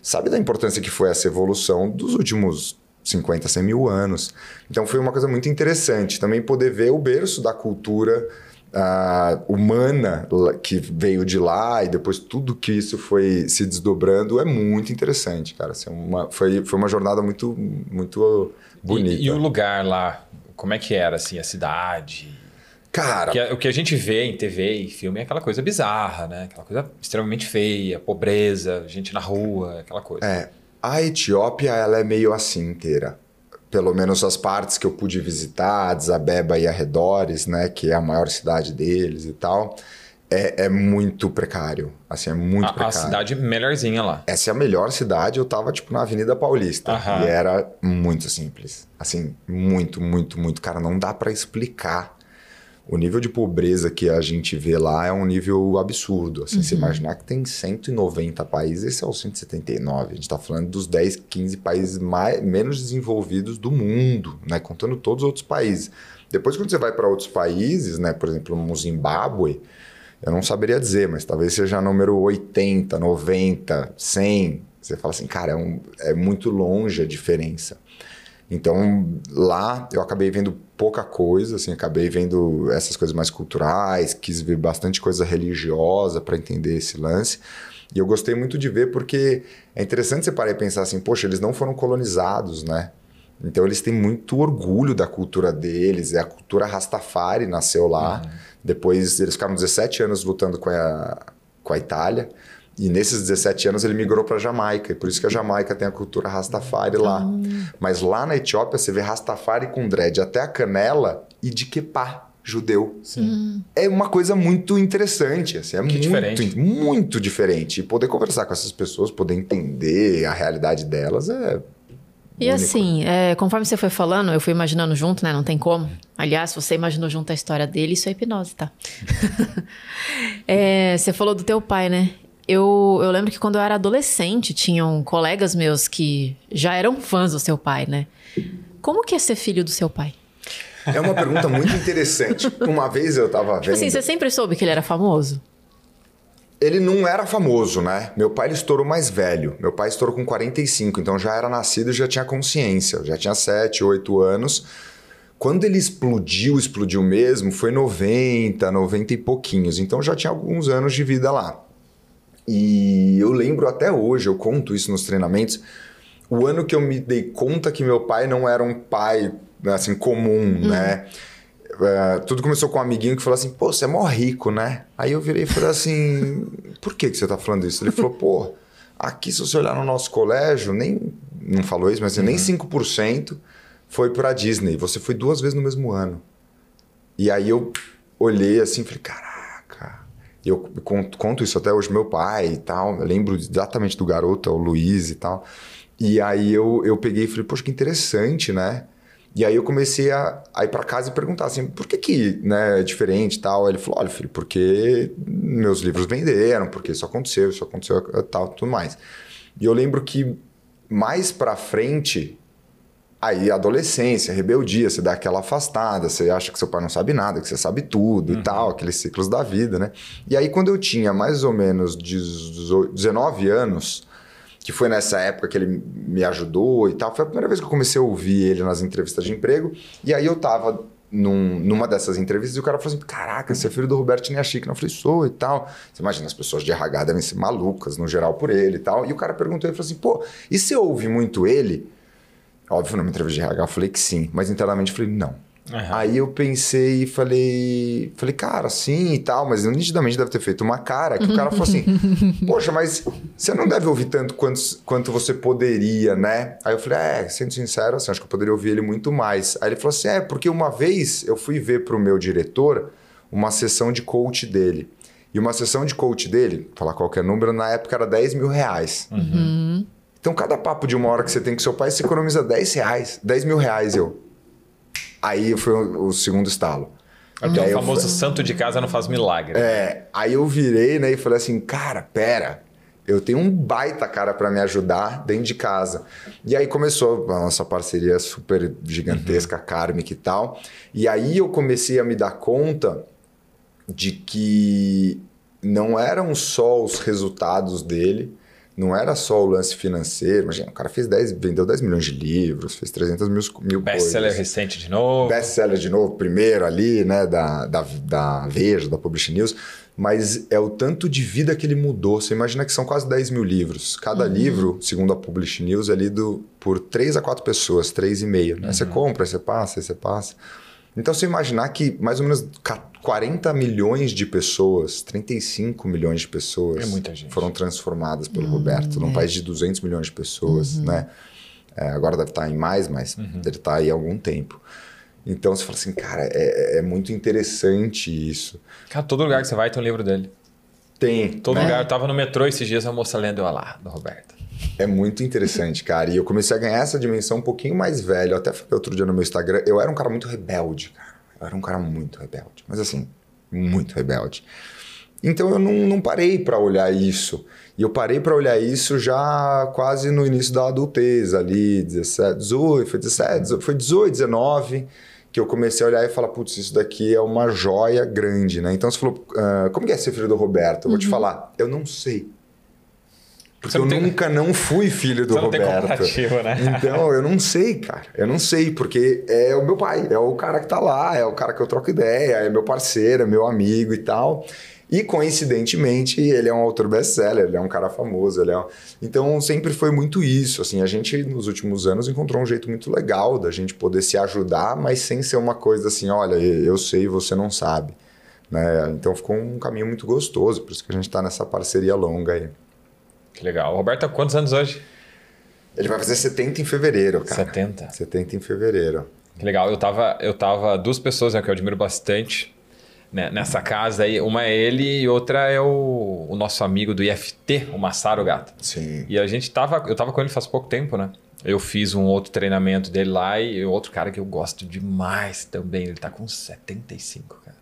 sabe da importância que foi essa evolução dos últimos 50, 100 mil anos. Então foi uma coisa muito interessante também poder ver o berço da cultura uh, humana que veio de lá e depois tudo que isso foi se desdobrando é muito interessante, cara. Assim, uma, foi, foi uma jornada muito, muito bonita. E, e, o lugar lá, como é que era assim, a cidade? Cara. Que, o que a gente vê em TV e filme é aquela coisa bizarra, né? Aquela coisa extremamente feia, pobreza, gente na rua, aquela coisa. É, a Etiópia, ela é meio assim inteira. Pelo menos as partes que eu pude visitar, Addis Abeba e arredores, né, que é a maior cidade deles e tal, é, é muito precário. Assim, é muito a, precário. A cidade melhorzinha lá. Essa é a melhor cidade. Eu tava, tipo, na Avenida Paulista. Aham. E era muito simples. Assim, muito, muito, muito. Cara, não dá para explicar o nível de pobreza que a gente vê lá é um nível absurdo. Assim, uhum. Se imaginar que tem 190 países, esse é o 179. A gente está falando dos 10, 15 países mais, menos desenvolvidos do mundo, né? contando todos os outros países. Depois, quando você vai para outros países, né? por exemplo, no Zimbábue, eu não saberia dizer, mas talvez seja número 80, 90, 100. Você fala assim, cara, é, um, é muito longe a diferença. Então, lá eu acabei vendo pouca coisa, assim, acabei vendo essas coisas mais culturais, quis ver bastante coisa religiosa para entender esse lance. E eu gostei muito de ver porque é interessante você parar e pensar assim, poxa, eles não foram colonizados, né? Então eles têm muito orgulho da cultura deles, é a cultura Rastafari nasceu lá. Uhum. Depois eles ficaram 17 anos lutando com a, com a Itália. E nesses 17 anos ele migrou para Jamaica, e por isso que a Jamaica tem a cultura Rastafari lá. Ah. Mas lá na Etiópia você vê Rastafari com dread até a canela e de quepá judeu. Sim. É uma coisa muito interessante, assim, é que muito diferente. muito diferente. E poder conversar com essas pessoas, poder entender a realidade delas é e único. assim, é, conforme você foi falando, eu fui imaginando junto, né? Não tem como. Aliás, você imaginou junto a história dele, isso é hipnose, tá? é, você falou do teu pai, né? Eu, eu lembro que quando eu era adolescente, tinham colegas meus que já eram fãs do seu pai, né? Como que é ser filho do seu pai? É uma pergunta muito interessante. Uma vez eu tava vendo... Tipo assim, você sempre soube que ele era famoso? Ele não era famoso, né? Meu pai ele estourou mais velho. Meu pai estourou com 45, então já era nascido e já tinha consciência. Já tinha 7, 8 anos. Quando ele explodiu, explodiu mesmo, foi 90, 90 e pouquinhos. Então já tinha alguns anos de vida lá. E eu lembro até hoje, eu conto isso nos treinamentos, o ano que eu me dei conta que meu pai não era um pai assim comum, hum. né? Uh, tudo começou com um amiguinho que falou assim: pô, você é mó rico, né? Aí eu virei e falei assim: por que, que você tá falando isso? Ele falou: pô, aqui se você olhar no nosso colégio, nem. Não falou isso, mas assim, uhum. nem 5% foi pra Disney. Você foi duas vezes no mesmo ano. E aí eu olhei assim e falei: caraca eu conto, conto, isso até hoje meu pai e tal. Eu lembro exatamente do garoto, o Luiz e tal. E aí eu, eu peguei e falei, poxa, que interessante, né? E aí eu comecei a, a ir para casa e perguntar assim, por que que né, é diferente e tal? Aí ele falou, olha filho, porque meus livros venderam, porque isso aconteceu, isso aconteceu tal, tudo mais. E eu lembro que mais para frente Aí, adolescência, rebeldia, você dá aquela afastada, você acha que seu pai não sabe nada, que você sabe tudo uhum. e tal, aqueles ciclos da vida, né? E aí, quando eu tinha mais ou menos 19 anos, que foi nessa época que ele me ajudou e tal, foi a primeira vez que eu comecei a ouvir ele nas entrevistas de emprego, e aí eu tava num, numa dessas entrevistas e o cara falou assim: Caraca, você é filho do Roberto Niachique. Eu falei: Sou e tal. Você imagina, as pessoas de RH devem ser malucas no geral por ele e tal. E o cara perguntou: Ele falou assim, pô, e você ouve muito ele? Óbvio, numa entrevista de RH eu falei que sim, mas internamente eu falei não. Uhum. Aí eu pensei e falei, falei, cara, sim e tal, mas eu nitidamente deve ter feito uma cara que o cara falou assim: Poxa, mas você não deve ouvir tanto quanto, quanto você poderia, né? Aí eu falei, é, sendo sincero, assim, acho que eu poderia ouvir ele muito mais. Aí ele falou assim: é, porque uma vez eu fui ver pro meu diretor uma sessão de coach dele. E uma sessão de coach dele, falar qualquer número, na época era 10 mil reais. Uhum. Então, cada papo de uma hora que você tem com seu pai, você economiza 10 reais, 10 mil reais eu. Aí foi o, o segundo estalo. É o famoso santo de casa não faz milagre. É, aí eu virei né, e falei assim, cara, pera, eu tenho um baita cara para me ajudar dentro de casa. E aí começou a nossa parceria super gigantesca, uhum. kármica e tal. E aí eu comecei a me dar conta de que não eram só os resultados dele, não era só o lance financeiro. Imagina, o cara fez 10, vendeu 10 milhões de livros, fez 300 mil, mil Best-seller recente de novo. Best-seller de novo, primeiro ali, né, da, da, da Veja, da Publish News. Mas é o tanto de vida que ele mudou. Você imagina que são quase 10 mil livros. Cada uhum. livro, segundo a Publish News, é lido por 3 a 4 pessoas, 3,5. Né? Uhum. Você compra, você passa, você passa. Então, você imaginar que mais ou menos 40 milhões de pessoas, 35 milhões de pessoas é foram transformadas pelo hum, Roberto, num é. país de 200 milhões de pessoas, uhum. né? É, agora deve estar em mais, mas uhum. deve estar aí há algum tempo. Então você fala assim, cara, é, é, muito interessante isso. Cara, todo lugar que você vai tem um livro dele. Tem. Todo né? lugar. Eu tava no metrô esses dias, a moça lendo eu lá, do Roberto. É muito interessante, cara. E eu comecei a ganhar essa dimensão um pouquinho mais velho. Eu até falei outro dia no meu Instagram. Eu era um cara muito rebelde, cara. Eu era um cara muito rebelde. Mas assim, muito rebelde. Então eu não, não parei para olhar isso. E eu parei para olhar isso já quase no início da adultez, ali, 17, 18, foi 17, foi 18, 19, que eu comecei a olhar e falar, putz, isso daqui é uma joia grande, né? Então você falou, uh, como que é ser filho do Roberto? Eu vou uhum. te falar, eu não sei. Porque eu tem... nunca não fui filho do Você Roberto. né? Então, eu não sei, cara. Eu não sei, porque é o meu pai, é o cara que tá lá, é o cara que eu troco ideia, é meu parceiro, é meu amigo e tal. E coincidentemente, ele é um autor best-seller, ele é um cara famoso, ele é um... Então, sempre foi muito isso, assim, a gente nos últimos anos encontrou um jeito muito legal da gente poder se ajudar, mas sem ser uma coisa assim, olha, eu sei você não sabe, né? Então, ficou um caminho muito gostoso, por isso que a gente está nessa parceria longa aí. Que legal. O Roberto quantos anos hoje? Ele vai fazer 70 em fevereiro, cara. 70? 70 em fevereiro. Que legal. Eu tava, eu tava duas pessoas né, que eu admiro bastante né, nessa casa aí. Uma é ele e outra é o, o nosso amigo do IFT, o Massaro Gato. Sim. E a gente tava, eu tava com ele faz pouco tempo, né? Eu fiz um outro treinamento dele lá e outro cara que eu gosto demais também. Ele tá com 75, cara.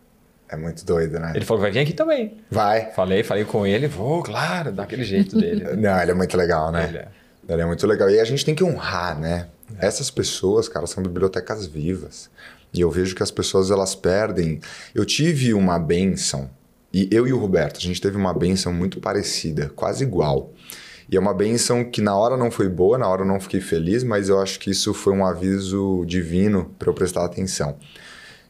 É muito doido, né? Ele falou vai vir aqui também. Vai. Falei, falei com ele, vou, claro, daquele jeito dele. Não, ele é muito legal, né? Ele é. ele é muito legal. E a gente tem que honrar, né? É. Essas pessoas, cara, são bibliotecas vivas. E eu vejo que as pessoas, elas perdem... Eu tive uma benção, e eu e o Roberto, a gente teve uma benção muito parecida, quase igual. E é uma benção que na hora não foi boa, na hora eu não fiquei feliz, mas eu acho que isso foi um aviso divino para eu prestar atenção.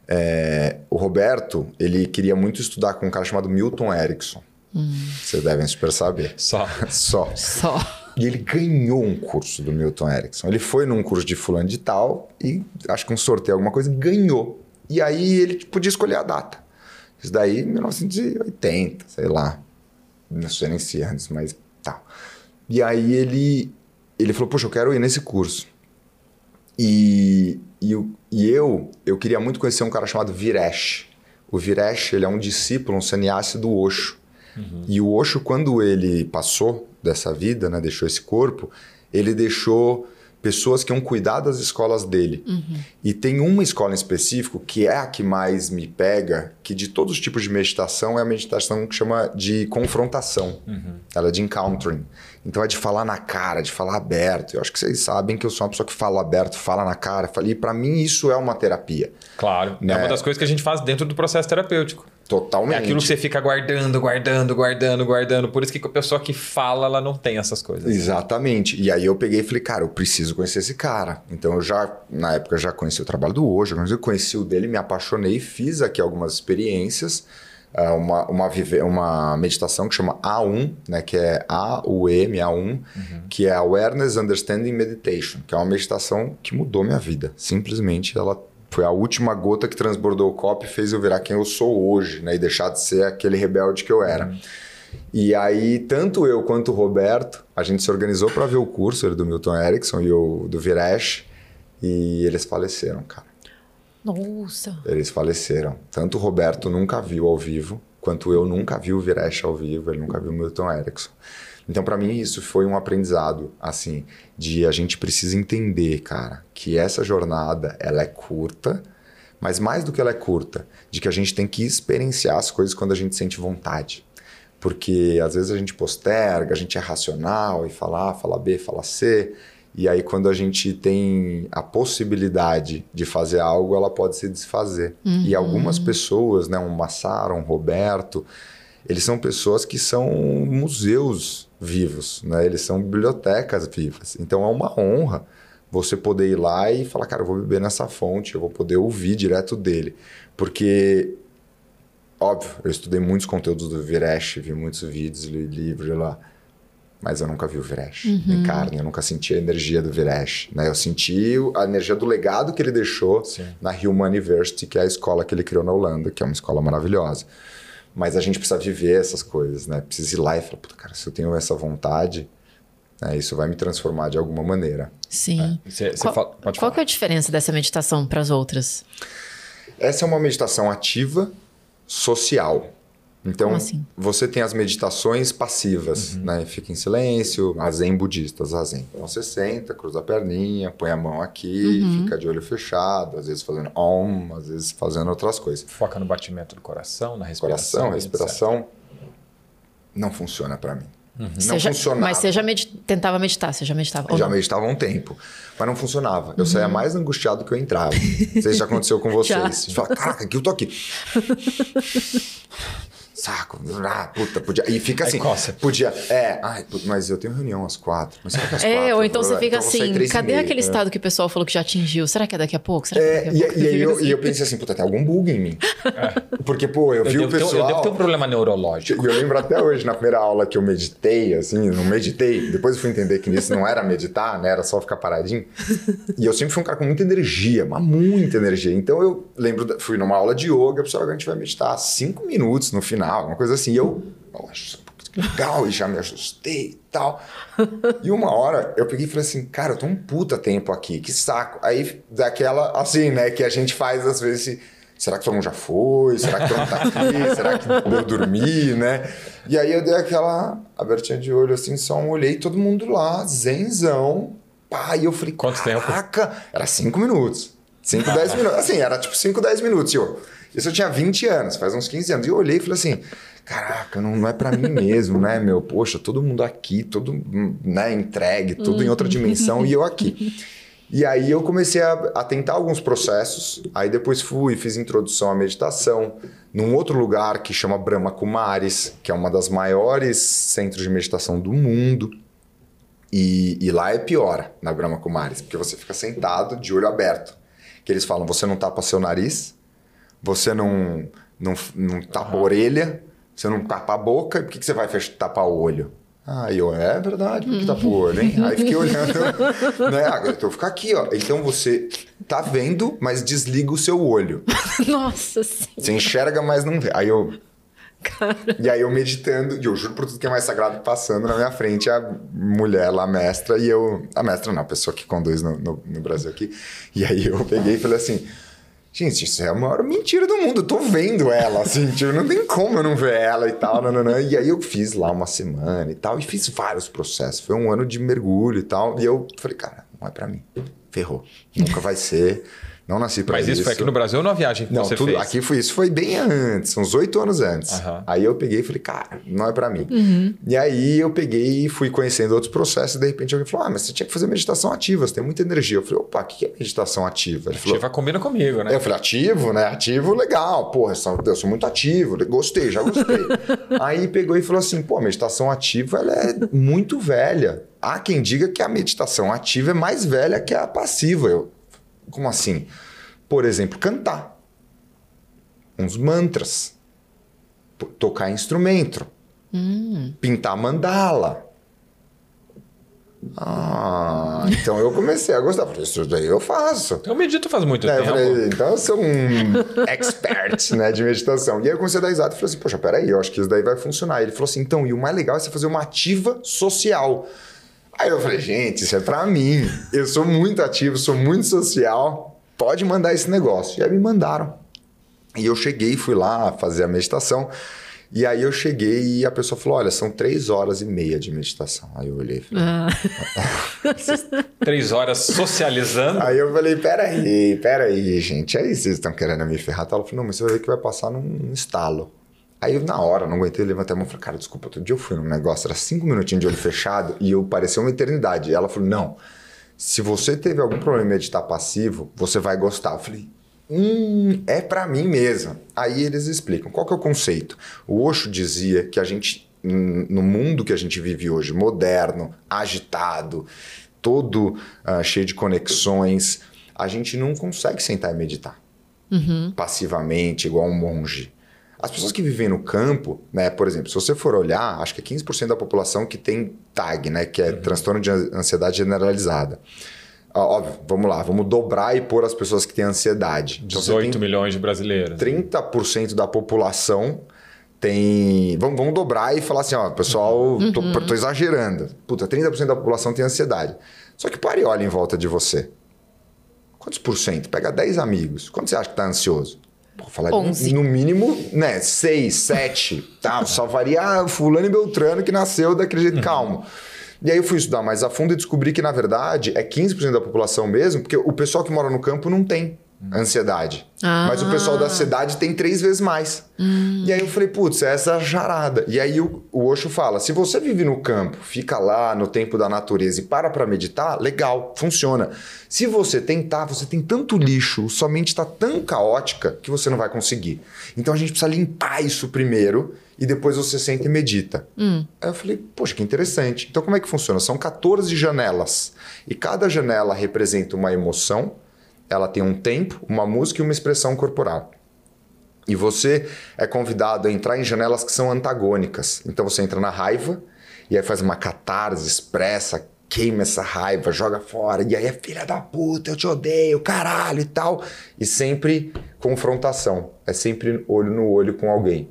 É, o Roberto, ele queria muito estudar com um cara chamado Milton Erickson. Hum. Vocês devem super saber. Só. Só. Só. E ele ganhou um curso do Milton Erickson. Ele foi num curso de fulano de tal e acho que um sorteio, alguma coisa, ganhou. E aí ele podia escolher a data. Isso daí, 1980, sei lá. Não sei nem se antes, mas tal. E aí ele, ele falou, poxa, eu quero ir nesse curso. E, e, e eu, eu queria muito conhecer um cara chamado Viresh. O Viresh, ele é um discípulo, um sannyasi do Osho. Uhum. E o Osho, quando ele passou dessa vida, né, deixou esse corpo, ele deixou pessoas que iam cuidar das escolas dele. Uhum. E tem uma escola em específico que é a que mais me pega, que de todos os tipos de meditação é a meditação que chama de confrontação. Ela é de encountering. Então é de falar na cara, de falar aberto. Eu acho que vocês sabem que eu sou uma pessoa que fala aberto, fala na cara. E para mim isso é uma terapia. Claro. Né? É uma das coisas que a gente faz dentro do processo terapêutico. Totalmente. É aquilo que você fica guardando, guardando, guardando, guardando. Por isso que a pessoa que fala, ela não tem essas coisas. Exatamente. E aí eu peguei e falei, cara, eu preciso conhecer esse cara. Então eu já, na época, já conheci o trabalho do hoje, mas eu conheci o dele, me apaixonei, fiz aqui algumas experiências. Uh, uma, uma, uma meditação que chama A1, né, que é A-U-M, A1, uhum. que é Awareness Understanding Meditation, que é uma meditação que mudou minha vida. Simplesmente ela foi a última gota que transbordou o copo e fez eu virar quem eu sou hoje, né? E deixar de ser aquele rebelde que eu era. Uhum. E aí, tanto eu quanto o Roberto, a gente se organizou para ver o curso ele do Milton Erickson e o do Viresh, e eles faleceram, cara. Nossa. Eles faleceram. Tanto o Roberto nunca viu ao vivo, quanto eu nunca vi o Viresh ao vivo, ele nunca viu o Milton Erickson. Então, para mim, isso foi um aprendizado, assim, de a gente precisa entender, cara, que essa jornada, ela é curta, mas mais do que ela é curta, de que a gente tem que experienciar as coisas quando a gente sente vontade. Porque às vezes a gente posterga, a gente é racional e fala A, fala B, fala C, e aí quando a gente tem a possibilidade de fazer algo, ela pode se desfazer. Uhum. E algumas pessoas, né, um Massaro, um Roberto, eles são pessoas que são museus vivos, né? Eles são bibliotecas vivas. Então é uma honra você poder ir lá e falar, cara, eu vou beber nessa fonte, eu vou poder ouvir direto dele. Porque, óbvio, eu estudei muitos conteúdos do Viresh, vi muitos vídeos, li livros lá, mas eu nunca vi o Viresh uhum. em carne, eu nunca senti a energia do Viresh. Né? Eu senti a energia do legado que ele deixou Sim. na Human University, que é a escola que ele criou na Holanda, que é uma escola maravilhosa. Mas a gente precisa viver essas coisas, né? Precisa ir lá e falar, puta, cara, se eu tenho essa vontade, né, isso vai me transformar de alguma maneira. Sim. É. Cê, cê qual fala, pode qual é a diferença dessa meditação para as outras? Essa é uma meditação ativa, social. Então, Como assim? você tem as meditações passivas, Uhum. né? Fica em silêncio, a zen budista, a zen. Então, você senta, cruza a perninha, põe a mão aqui, Uhum. fica de olho fechado, às vezes fazendo om, às vezes fazendo outras coisas. Foca no batimento do coração, na respiração. Coração, respiração, não funciona para mim. Não Você já- funcionava. mas você já tentava meditar, você já meditava? Já não? meditava há um tempo, mas não funcionava. Eu saía mais angustiado que eu entrava. Não sei se já aconteceu com vocês. Já. Você fala, caraca, aqui eu tô aqui. Saco, ah, puta, podia. E fica Aí assim, coça. podia. É, ai, mas eu tenho reunião às quatro. Mas será que às É, quatro? ou então você Eu- fica sair assim, e cadê aquele É. estado que o pessoal falou que já atingiu? Será que é daqui a pouco? Será que é É, daqui a e, pouco? e aí Fica eu, assim. e eu pensei assim, puta, tem algum bug em mim. Porque, pô, eu, Eu vi o devo, ter, pessoal. eu devo ter um problema neurológico. E eu lembro até hoje, na primeira aula que eu meditei, assim, não meditei, depois eu fui entender que isso não era meditar, né? Era só ficar paradinho. E eu sempre fui um cara com muita energia, mas muita energia. Então eu lembro, fui numa aula de yoga, a pessoa agora a gente vai meditar cinco minutos no final, uma coisa assim. E eu, nossa, que legal, e já me ajustei e tal. E uma hora eu peguei e falei assim, cara, eu tô um puta tempo aqui, que saco. Aí daquela, assim, né, que a gente faz às vezes. Será que todo mundo já foi? Será que todo mundo tá aqui? Será que eu dormi, né? E aí eu dei aquela abertinha de olho assim, só um olhei todo mundo lá, zenzão. Pá, e eu falei, Quanto tempo? Caraca, era cinco minutos. Cinco, dez minutos. Assim, era tipo cinco, dez minutos. E eu, isso eu tinha 20 anos, faz uns 15 anos. E eu olhei e falei assim, caraca, não, não é pra mim mesmo, né, meu? Poxa, todo mundo aqui, todo, né, entregue, tudo em outra dimensão e eu aqui. E aí eu comecei a, a tentar alguns processos, aí depois fui, fiz introdução à meditação, num outro lugar que chama Brahma Kumaris, que é uma das maiores centros de meditação do mundo. E, e lá é pior, na Brahma Kumaris, porque você fica sentado de olho aberto. Que eles falam, você não tapa seu nariz, você não, não, não tapa a orelha, você não tapa a boca, por que, que você vai fech- tapar o olho? Ah, eu, é verdade, por que tapa o olho, hein? Aí fiquei olhando, né? Então eu vou ficar aqui, ó. Então você tá vendo, mas desliga o seu olho. Nossa sim. Você enxerga, mas não vê. Aí eu. E aí eu meditando, e eu juro por tudo que é mais sagrado, passando na minha frente a mulher lá, a mestra, e eu. A mestra não, a pessoa que conduz no, no, no Brasil aqui. E aí eu peguei e falei assim. Gente, isso é a maior mentira do mundo. Eu tô vendo ela, assim, tipo, não tem como eu não ver ela e tal. Nananã. E aí eu fiz lá uma semana e tal, e fiz vários processos. Foi um ano de mergulho e tal. E eu falei, cara, não é para mim. Ferrou. Nunca vai ser. Não nasci pra Mas isso, foi aqui no Brasil ou na viagem que não, você tudo, fez? aqui foi isso, foi bem antes, uns oito anos antes. Aham. Aí eu peguei e falei, cara, não é pra mim. E aí eu peguei e fui conhecendo outros processos, e de repente alguém falou: Ah, mas você tinha que fazer meditação ativa, você tem muita energia. Eu falei, opa, o que é meditação ativa? Ele falou, Ativa combina comigo, né? Eu falei, ativo, né? Ativo, legal. Porra, eu eu sou muito ativo. Gostei, já gostei. Aí pegou e falou assim, pô, a meditação ativa, ela é muito velha. Há quem diga que a meditação ativa é mais velha que a passiva. Eu, como assim? Por exemplo, cantar. Uns mantras. Tocar instrumento. Pintar mandala. Ah, então eu comecei a gostar. Falei, isso daí eu faço. Eu medito faz muito É, tempo. falei, então eu sou um expert né, de meditação. E aí eu comecei a dar risada e falei assim, poxa, peraí, eu acho que isso daí vai funcionar. Ele falou assim, então, e o mais legal é você fazer uma ativa social. Aí eu falei, gente, isso é pra mim. Eu sou muito ativo, sou muito social. Pode mandar esse negócio. E aí me mandaram. E eu cheguei, fui lá fazer a meditação. E aí eu cheguei e a pessoa falou: olha, são três horas e meia de meditação. Aí eu olhei e falei, Ah, Três horas socializando. Aí eu falei, peraí, peraí, gente. Aí vocês estão querendo me ferrar. Ela falou, não, mas você vai ver que vai passar num estalo. Aí eu, na hora, não aguentei, levantei a mão e falei, cara, desculpa, outro dia eu fui num negócio, era cinco minutinhos de olho fechado e eu parecia uma eternidade. E ela falou, não, se você teve algum problema em meditar passivo, você vai gostar. Eu falei, hum, é pra mim mesmo. Aí eles explicam, qual que é o conceito? O Osho dizia que a gente, no mundo que a gente vive hoje, moderno, agitado, todo ah, cheio de conexões, a gente não consegue sentar e meditar passivamente, igual um monge. As pessoas que vivem no campo, né, por exemplo, se você for olhar, acho que é 15% da população que tem TAG, né, que é transtorno de ansiedade generalizada. Óbvio, vamos lá, vamos dobrar e pôr as pessoas que têm ansiedade. Então, você 18 tem milhões de brasileiros. 30% da população tem. Vamos, vamos dobrar e falar assim, ó, pessoal, tô, tô exagerando. Puta, 30% da população tem ansiedade. Só que pare e olha em volta de você. Quantos por cento? Pega 10 amigos. Quanto você acha que tá ansioso? Pô, falaria no, 11. no mínimo, né, 6, 7, tá? Só varia fulano e beltrano que nasceu daquele jeito calmo. E aí eu fui estudar mais a fundo e descobri que, na verdade, é 15% da população mesmo, porque o pessoal que mora no campo não tem ansiedade. Ah. Mas o pessoal da cidade tem três vezes mais. E aí eu falei, putz, é essa jarada. E aí o, o Osho fala, se você vive no campo, fica lá no tempo da natureza e para pra meditar, legal, funciona. Se você tentar, você tem tanto lixo, sua mente está tão caótica que você não vai conseguir. Então a gente precisa limpar isso primeiro e depois você senta e medita. Aí eu falei, poxa, que interessante. Então como é que funciona? São 14 janelas. E cada janela representa uma emoção, ela tem um tempo, uma música e uma expressão corporal. E você é convidado a entrar em janelas que são antagônicas. Então você entra na raiva e aí faz uma catarse, expressa, queima essa raiva, joga fora. E aí é filha da puta, eu te odeio, caralho e tal. E sempre confrontação. É sempre olho no olho com alguém.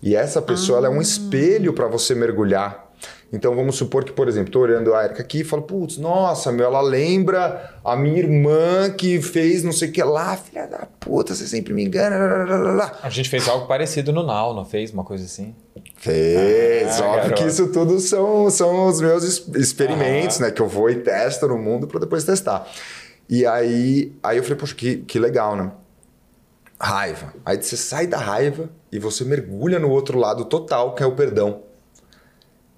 E essa pessoa ela é um espelho para você mergulhar. Então vamos supor que, por exemplo, tô olhando a Erika aqui e falo, putz, nossa, meu, ela lembra a minha irmã que fez não sei o que lá, filha da puta, você sempre me engana. lá, lá, lá, lá." A gente fez algo parecido no Now, não fez? Uma coisa assim. Fez, Ah, óbvio garoto. que isso tudo são, são os meus experimentos, né? Que eu vou e testo no mundo para depois testar. E aí, aí eu falei, poxa, que, que legal, né? Raiva. Aí você sai da raiva e você mergulha no outro lado total, que é o perdão.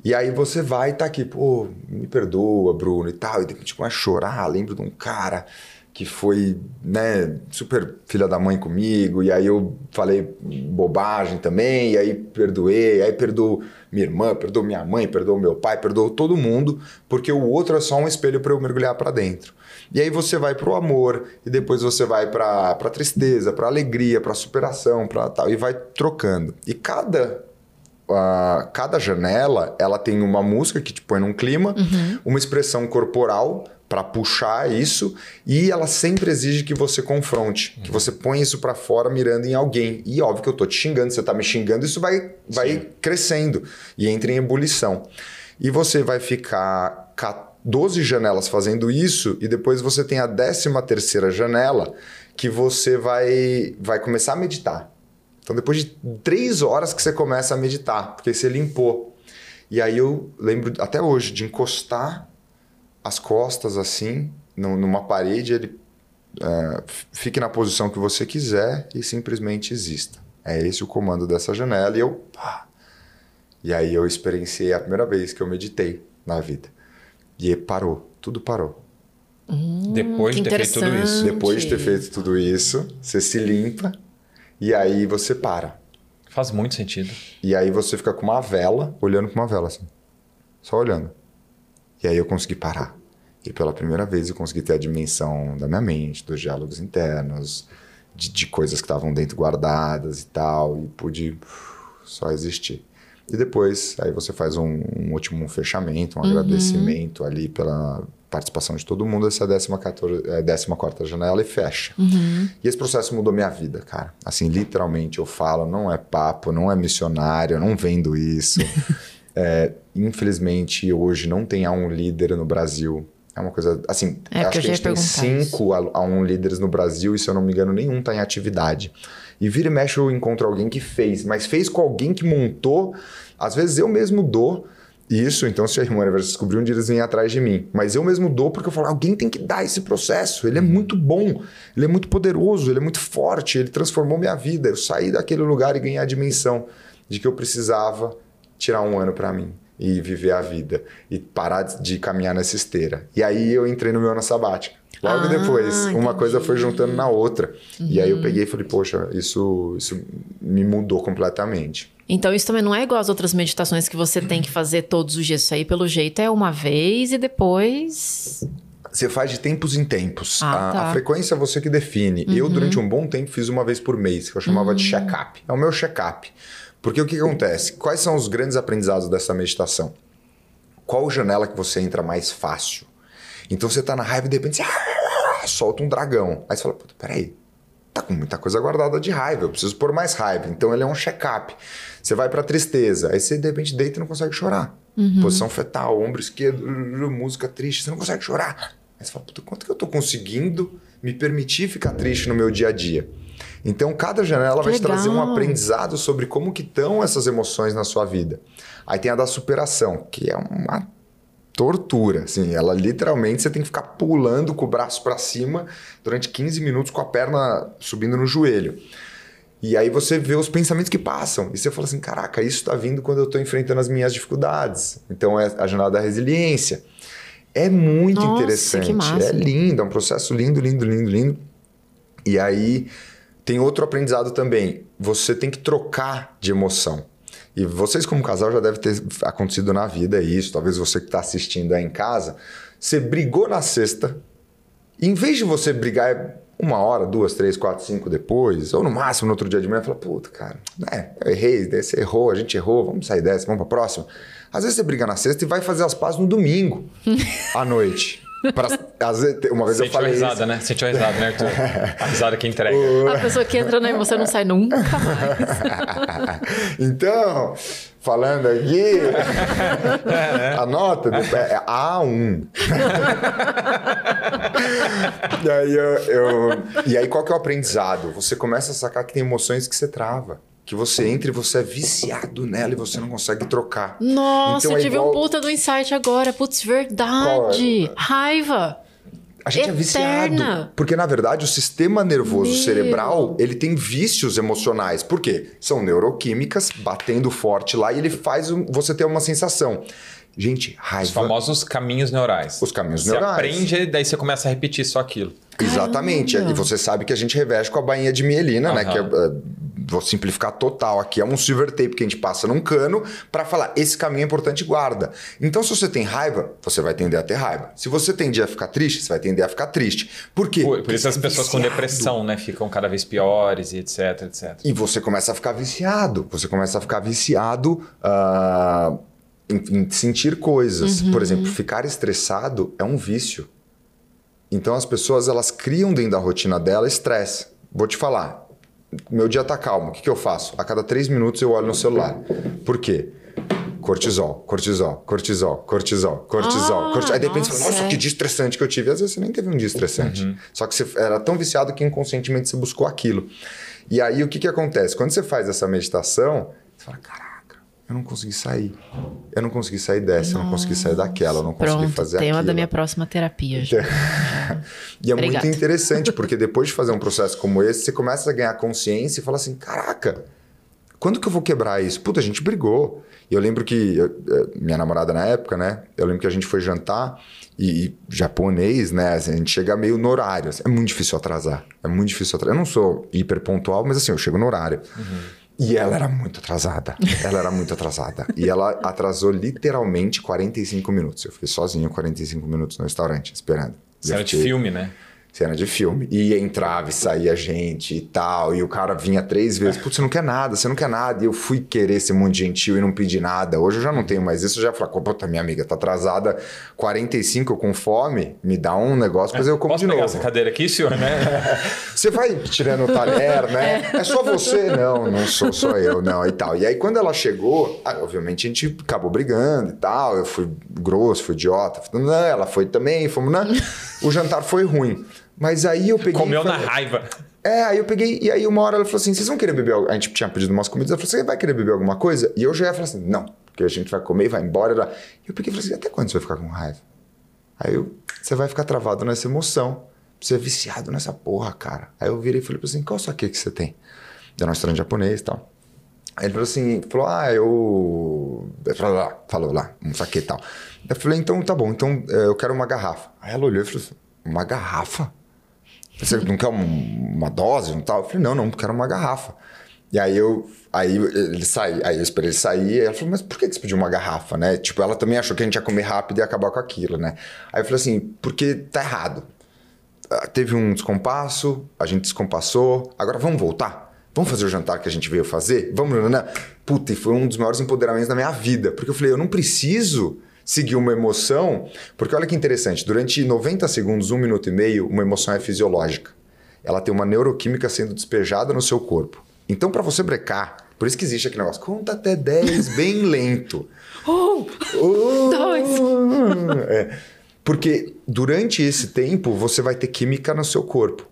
E aí você vai e tá aqui, pô, me perdoa, Bruno, e tal. E de repente começa a chorar, lembro de um cara que foi, né, super filha da mãe comigo, e aí eu falei bobagem também, e aí perdoei, aí perdoo minha irmã, perdoo minha mãe, perdoo meu pai, perdoo todo mundo, porque o outro é só um espelho para eu mergulhar para dentro. E aí você vai pro amor, e depois você vai pra, pra tristeza, pra alegria, pra superação, pra tal, e vai trocando. E cada a- cada janela ela tem uma música que te põe num clima, uma expressão corporal para puxar isso e ela sempre exige que você confronte, que você põe isso para fora mirando em alguém. E óbvio que eu tô te xingando, você tá me xingando, isso vai vai crescendo e entra em ebulição. E você vai ficar ca- 12 janelas fazendo isso e depois você tem a 13 terceira janela que você vai vai começar a meditar. Então, depois de três horas que você começa a meditar, porque você limpou. E aí eu lembro até hoje de encostar as costas assim, numa parede, ele é, fique na posição que você quiser e simplesmente exista. É esse o comando dessa janela e eu. Pá. E aí eu experienciei a primeira vez que eu meditei na vida. E parou, tudo parou. Hum, Depois de ter feito tudo isso. Depois de ter feito tudo isso, você se limpa e aí você para. Faz muito sentido. E aí você fica com uma vela, olhando com uma vela assim. Só olhando. E aí eu consegui parar. E pela primeira vez eu consegui ter a dimensão da minha mente, dos diálogos internos, de, de coisas que estavam dentro guardadas e tal, e pude só existir. E depois, aí você faz um, um último fechamento, um uhum. agradecimento ali pela participação de todo mundo, essa é a 14, é, 14 janela e fecha. Uhum. E esse processo mudou minha vida, cara. Assim, literalmente eu falo, não é papo, não é missionário, eu não vendo isso. é, infelizmente, hoje não tem um líder no Brasil é uma coisa. Assim, é acho que, a gente tem cinco a, a, um líderes no Brasil e, se eu não me engano, nenhum está em atividade. E vira e mexe eu encontro alguém que fez, mas fez com alguém que montou. Às vezes eu mesmo dou isso, então se a irmã vai descobrir um dia eles vêm atrás de mim. Mas eu mesmo dou porque eu falo, alguém tem que dar esse processo. Ele é muito bom, ele é muito poderoso, ele é muito forte, ele transformou minha vida. Eu saí daquele lugar e ganhei a dimensão de que eu precisava tirar um ano para mim e viver a vida e parar de caminhar nessa esteira. E aí eu entrei no meu ano sabático. Logo ah, depois, uma entendi. coisa foi juntando na outra. Uhum. E aí eu uhum. peguei e falei, poxa, isso, isso me mudou completamente. Então isso também não é igual às outras meditações que você tem que fazer todos os dias. Isso aí, pelo jeito, é uma vez e depois. Você faz de tempos em tempos. Ah, a, tá. a, frequência é você que define. Uhum. Eu, durante um bom tempo, fiz uma vez por mês, que eu chamava uhum. de check-up. É o meu check-up. Porque o que acontece? Quais são os grandes aprendizados dessa meditação? Qual janela que você entra mais fácil? Então você tá na raiva e de repente você ah, solta um dragão. Aí você fala, puta, peraí, tá com muita coisa guardada de raiva, eu preciso pôr mais raiva. Então ele é um check-up. Você vai pra tristeza, aí você de repente deita e não consegue chorar. Uhum. Posição fetal, ombro esquerdo, música triste, você não consegue chorar. Aí você fala, puta, quanto que eu tô conseguindo me permitir ficar triste no meu dia a dia? Então, cada janela vai te trazer um aprendizado sobre como que estão essas emoções na sua vida. Aí tem a da superação, que é uma tortura, assim, ela literalmente você tem que ficar pulando com o braço para cima durante 15 minutos com a perna subindo no joelho. E aí você vê os pensamentos que passam. E você fala assim: caraca, isso está vindo quando eu estou enfrentando as minhas dificuldades. Então é a jornada da resiliência. É muito Nossa, interessante. É lindo, é um processo lindo, lindo, lindo, lindo. E aí tem outro aprendizado também. Você tem que trocar de emoção. E vocês, como casal, já deve ter acontecido na vida isso. Talvez você que está assistindo aí em casa. Você brigou na sexta. Em vez de você brigar uma hora, duas, três, quatro, cinco depois, ou no máximo no outro dia de manhã, fala, puta, cara, né, eu errei, você errou, a gente errou, vamos sair dessa, vamos para a próxima. Às vezes você briga na sexta e vai fazer as pazes no domingo, à noite. Pra, às vezes, uma vez Sentiu eu falei. a risada, isso. né? Sentiu a risada, né, Arthur? A risada que entrega. A pessoa que entra na emoção não sai nunca mais. então, falando aqui, anota, é A1. e, aí eu, eu, e aí, qual que é o aprendizado? Você começa a sacar que tem emoções que você trava que você entra e você é viciado nela e você não consegue trocar. Nossa, então, eu é tive igual... um puta do insight agora. Putz, verdade. É? Raiva. A gente Eterna. é viciado. Porque, na verdade, o sistema nervoso Meu. cerebral, ele tem vícios emocionais. Por quê? São neuroquímicas batendo forte lá e ele faz você ter uma sensação. Gente, raiva. Os famosos caminhos neurais. Os caminhos você neurais. Você aprende, daí você começa a repetir só aquilo. Exatamente. Caramba. E você sabe que a gente reveste com a bainha de mielina, uhum. né? Que é, é, vou simplificar total aqui, é um silver tape que a gente passa num cano para falar esse caminho é importante guarda. Então, se você tem raiva, você vai tender a ter raiva. Se você tende a ficar triste, você vai tender a ficar triste. Por quê? Por, por isso as pessoas viciado. com depressão, né, ficam cada vez piores e etc, etc. E você começa a ficar viciado. Você começa a ficar viciado. Uh, em, em, sentir coisas. Uhum. Por exemplo, ficar estressado é um vício. Então as pessoas elas criam dentro da rotina dela estresse. Vou te falar, meu dia tá calmo, o que, que eu faço? A cada três minutos eu olho no celular. Por quê? Cortisol, cortisol, cortisol, cortisol, cortisol, ah, cortisol. Aí de repente você fala, nossa, que dia estressante que eu tive. Às vezes você nem teve um dia estressante. Uhum. Só que você era tão viciado que inconscientemente você buscou aquilo. E aí o que, que acontece? Quando você faz essa meditação, você fala, caraca, eu não consegui sair. Eu não consegui sair dessa, eu não consegui sair daquela, eu não consegui Pronto, fazer tema aquilo. da minha próxima terapia. já. E é Obrigada. muito interessante, porque depois de fazer um processo como esse, você começa a ganhar consciência e fala assim: caraca, quando que eu vou quebrar isso? Puta, a gente brigou. E eu lembro que eu- eu- minha namorada na época, né? Eu lembro que a gente foi jantar e, e japonês, né? assim, a gente chega meio no horário. assim, é muito difícil atrasar. É muito difícil atrasar. Eu não sou hiper pontual, mas assim, eu chego no horário. E ela era muito atrasada. Ela era muito atrasada. E ela atrasou literalmente 45 minutos. Eu fiquei sozinho 45 minutos no restaurante, esperando. Cena de filme, né? Cena de filme. E entrava e saía gente e tal. E o cara vinha três vezes. Putz, você não quer nada, você não quer nada. E eu fui querer ser muito gentil e não pedir nada. Hoje eu já não tenho mais isso. Eu já falo, puta, minha amiga tá atrasada 45 com fome. Me dá um negócio, mas eu como Posso de pegar novo. essa cadeira aqui, senhor, né? Você vai tirando o talher, né? É. só você? Não, não sou só eu, não, e tal. E aí, quando ela chegou, ah, obviamente a gente acabou brigando e tal. Eu fui grosso, fui idiota. Não, ela foi também, fomos, não. O jantar foi ruim. Mas aí eu peguei. Comeu e na falei- raiva. É, aí eu peguei, e aí uma hora ela falou assim: vocês vão querer beber? A gente tinha pedido umas comidas, ela falou: você vai querer beber alguma coisa? E eu já ia falar assim: não, porque a gente vai comer e vai embora. E eu peguei e falei assim: até quando você vai ficar com raiva? Aí eu, você vai ficar travado nessa emoção. Você é viciado nessa porra, cara. Aí eu virei e falei assim: qual saque que você tem? Da nosso restaurante japonês e tal. Aí ele falou assim, falou, ah, eu... ele Falou lá, falou lá, um saque e tal. Eu falei, então tá bom, então eh, eu quero uma garrafa. Aí ela olhou e falou assim, uma garrafa? Você não quer um- uma dose e tal? Eu falei, não, não, quero uma garrafa. E aí eu, aí ele sai, aí eu esperei ele sair, e ela falou, mas por que você pediu uma garrafa, né? Tipo, ela também achou que a gente ia comer rápido e acabar com aquilo, né? Aí eu falei assim, porque tá errado. Ah, Teve um descompasso, a gente descompassou, agora vamos voltar? Vamos fazer o jantar que a gente veio fazer? Vamos, né? Puta, e foi um dos maiores empoderamentos da minha vida, porque eu falei, eu não preciso seguir uma emoção, porque olha que interessante, durante 90 segundos, um minuto e meio, uma emoção é fisiológica. Ela tem uma neuroquímica sendo despejada no seu corpo. Então, para você brecar, por isso que existe aquele negócio, conta até 10 bem lento. Um, Oh! dois. É. Porque durante esse tempo você vai ter química no seu corpo.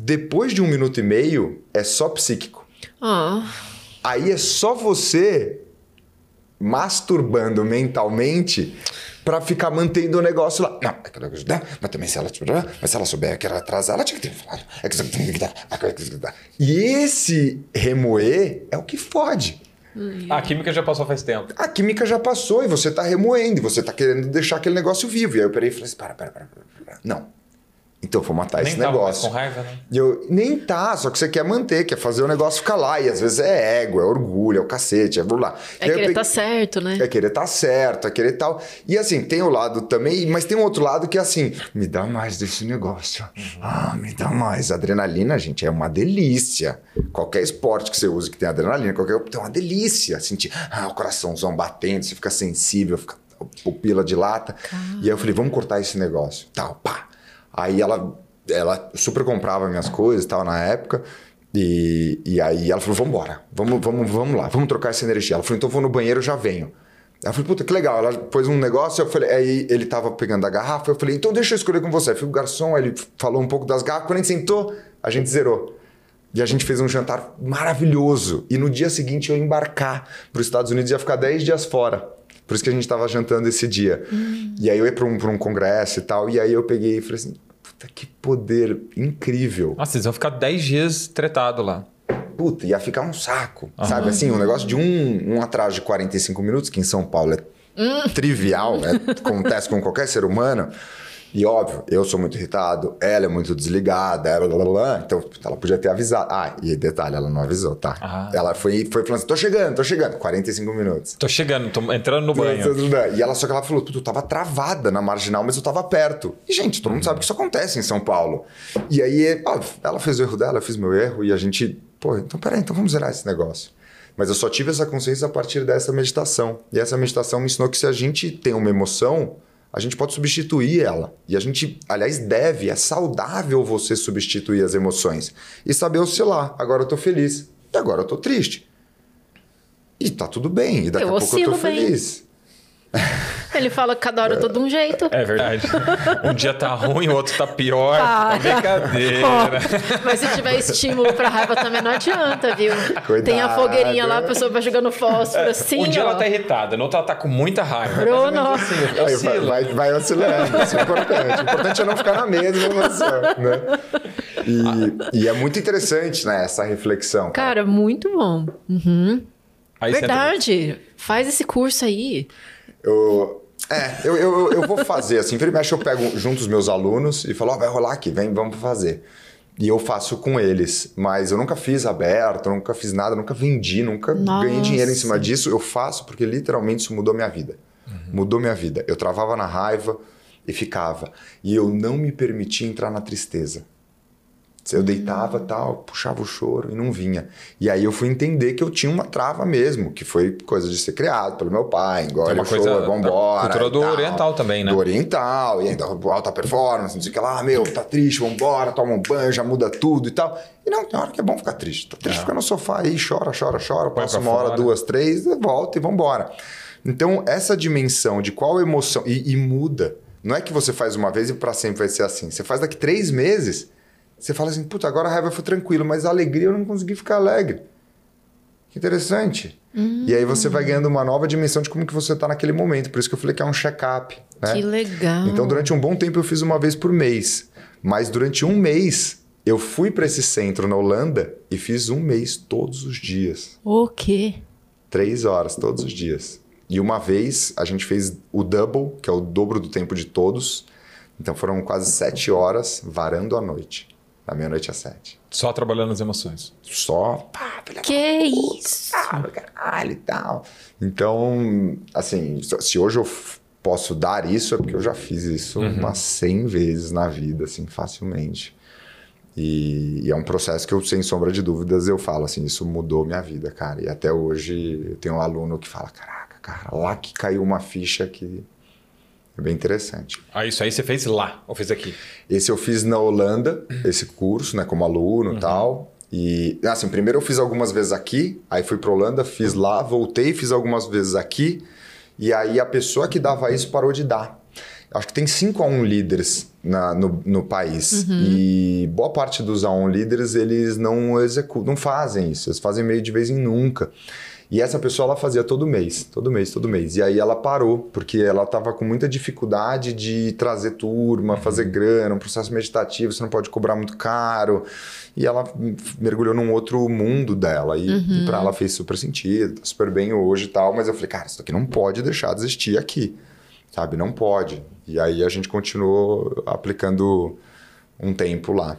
Depois de um minuto e meio, é só psíquico. Ah, Aí é só você masturbando mentalmente pra ficar mantendo o negócio lá. Não, é aquela coisa, né? mas também se ela, mas se ela souber que era atrasar, ela tinha que ter falado. É que tem que dar, é que que dar. E esse remoer é o que fode. A química já passou faz tempo. A química já passou e você tá remoendo, e você tá querendo deixar aquele negócio vivo. E aí eu parei e falei assim: para, para, para, para, para. Não. Então eu vou matar Nem esse negócio. com raiva, né? E eu, nem tá, só que você quer manter, quer fazer o negócio ficar lá. E às vezes é ego, é orgulho, é o cacete, é blá blá. é E querer peguei- tá certo, né? é querer estar certo, é querer tal. E assim, tem o lado também, mas tem um outro lado que é assim, me dá mais desse negócio. Ah, me dá mais. Adrenalina, gente, é uma delícia. Qualquer esporte que você use que tem adrenalina, qualquer tem uma delícia. Sentir ah, o coraçãozão batendo, você fica sensível, fica pupila de lata. E aí eu falei, vamos cortar esse negócio. Tal, pá. Aí ela, ela super comprava minhas coisas e tal na época. E, e aí ela falou: vamos embora, vamos, vamos, vamos lá, vamos trocar essa energia. Ela falou: então vou no banheiro, já venho. Ela falou, puta, que legal. Ela pôs um negócio, eu falei, aí ele tava pegando a garrafa, eu falei, então deixa eu escolher com você. Aí fui o garçom, ele falou um pouco das garrafas, quando a gente sentou, a gente zerou. E a gente fez um jantar maravilhoso. E no dia seguinte eu ia embarcar para os Estados Unidos e ia ficar 10 dias fora. Por isso que a gente tava jantando esse dia. E aí eu ia para um, pra um congresso e tal, e aí eu peguei e falei assim, puta, que poder incrível. Nossa, vocês vão ficar 10 dias tretado lá. Puta, ia ficar um saco. Sabe assim, um negócio de um, um atraso de 45 minutos, que em São Paulo é trivial, é, acontece com qualquer ser humano. E óbvio, eu sou muito irritado, ela é muito desligada, blá, blá, blá, então ela podia ter avisado. Ah, e detalhe, ela não avisou, tá? Ah. Ela foi, foi falando assim: tô chegando, tô chegando. 45 minutos. Tô chegando, tô entrando no banho. E ela só que ela falou, tu tava travada na marginal, mas eu tava perto. E, gente, todo mundo sabe que isso acontece em São Paulo. E aí, ó, ela fez o erro dela, eu fiz meu erro, e a gente, pô, então peraí, então vamos zerar esse negócio. Mas eu só tive essa consciência a partir dessa meditação. E essa meditação me ensinou que se a gente tem uma emoção, a gente pode substituir ela. E a gente, aliás, deve, é saudável você substituir as emoções. E saber oscilar. Agora eu tô feliz. E agora eu tô triste. E tá tudo bem. E daqui Eu a pouco eu tô bem. feliz. Ele fala que cada hora eu tô de um jeito. É verdade. Um dia tá ruim, o outro tá pior. Ah. Tá brincadeira. Ó, mas se tiver estímulo pra raiva também não adianta, viu? Cuidado. Tem a fogueirinha lá, a pessoa vai jogando fósforo assim, um dia ó. ela tá irritada, no outro ela tá com muita raiva. Bruno. Ou menos assim, Aí vai, vai, vai oscilando, isso é importante. O importante é não ficar na mesma emoção, né? E, e é muito interessante, né, essa reflexão. Cara, muito bom. Uhum. Aí entra- Verdade. Faz esse curso aí. Eu, é, eu, eu, eu vou fazer, assim, vira e mexe eu pego junto os meus alunos e falo, ó, vai rolar aqui, vem, vamos fazer. E eu faço com eles, mas eu nunca fiz aberto, nunca fiz nada, nunca vendi, nunca Nossa. ganhei dinheiro em cima disso. Eu faço porque literalmente isso mudou minha vida. Mudou minha vida. Eu travava na raiva e ficava. E eu não me permitia entrar na tristeza. Eu deitava tal, puxava o choro e não vinha. E aí eu fui entender que eu tinha uma trava mesmo, que foi coisa de ser criado pelo meu pai, engole É uma o coisa choro, vambora. cultura do tal. oriental também, né? Do oriental, e ainda alta performance, não sei o que lá, meu, tá triste, vambora, toma um banho, já muda tudo e tal. E não, tem hora que é bom ficar triste. Tá triste, fica no sofá aí, chora, chora, chora, passa uma hora, fora. duas, três, volta e vambora. Então, essa dimensão de qual emoção. E, e muda. Não é que você faz uma vez e pra sempre vai ser assim. Você faz daqui três meses, você fala assim, puta, agora a raiva foi tranquilo, mas a alegria eu não consegui ficar alegre. Que interessante. E aí você vai ganhando uma nova dimensão de como que você tá naquele momento. Por isso que eu falei que é um check-up. Né? Que legal. Então, durante um bom tempo, eu fiz uma vez por mês. Mas durante um mês, eu fui para esse centro na Holanda e fiz um mês todos os dias. O quê? Três horas todos os dias. E uma vez a gente fez o double, que é o dobro do tempo de todos. Então foram quase sete horas varando a noite. Da meia-noite às sete. Só trabalhando as emoções. Só, pá, Que isso? ah, caralho e tal. Então, assim, se hoje eu posso dar isso, é porque eu já fiz isso umas 100 vezes na vida, assim, facilmente. E, e é um processo que eu, sem sombra de dúvidas, eu falo assim, isso mudou minha vida, cara. E até hoje eu tenho um aluno que fala, caraca, cara, lá que caiu uma ficha que é bem interessante. Ah, isso aí você fez lá, ou fez aqui? Esse eu fiz na Holanda, esse curso, né, como aluno e tal. E, assim, primeiro eu fiz algumas vezes aqui, aí fui pra Holanda, fiz lá, voltei, fiz algumas vezes aqui. E aí a pessoa que dava isso parou de dar. Acho que tem 5 A1 líderes na- no, no país. E boa parte dos A1 líderes, eles não executam, não fazem isso. Eles fazem meio de vez em nunca. E essa pessoa, ela fazia todo mês, todo mês, todo mês. E aí ela parou, porque ela estava com muita dificuldade de trazer turma, fazer grana, um processo meditativo, você não pode cobrar muito caro. E ela mergulhou num outro mundo dela. E, e para ela fez super sentido, tá super bem hoje e tal. Mas eu falei, cara, isso aqui não pode deixar de existir aqui. Sabe? Não pode. E aí a gente continuou aplicando um tempo lá.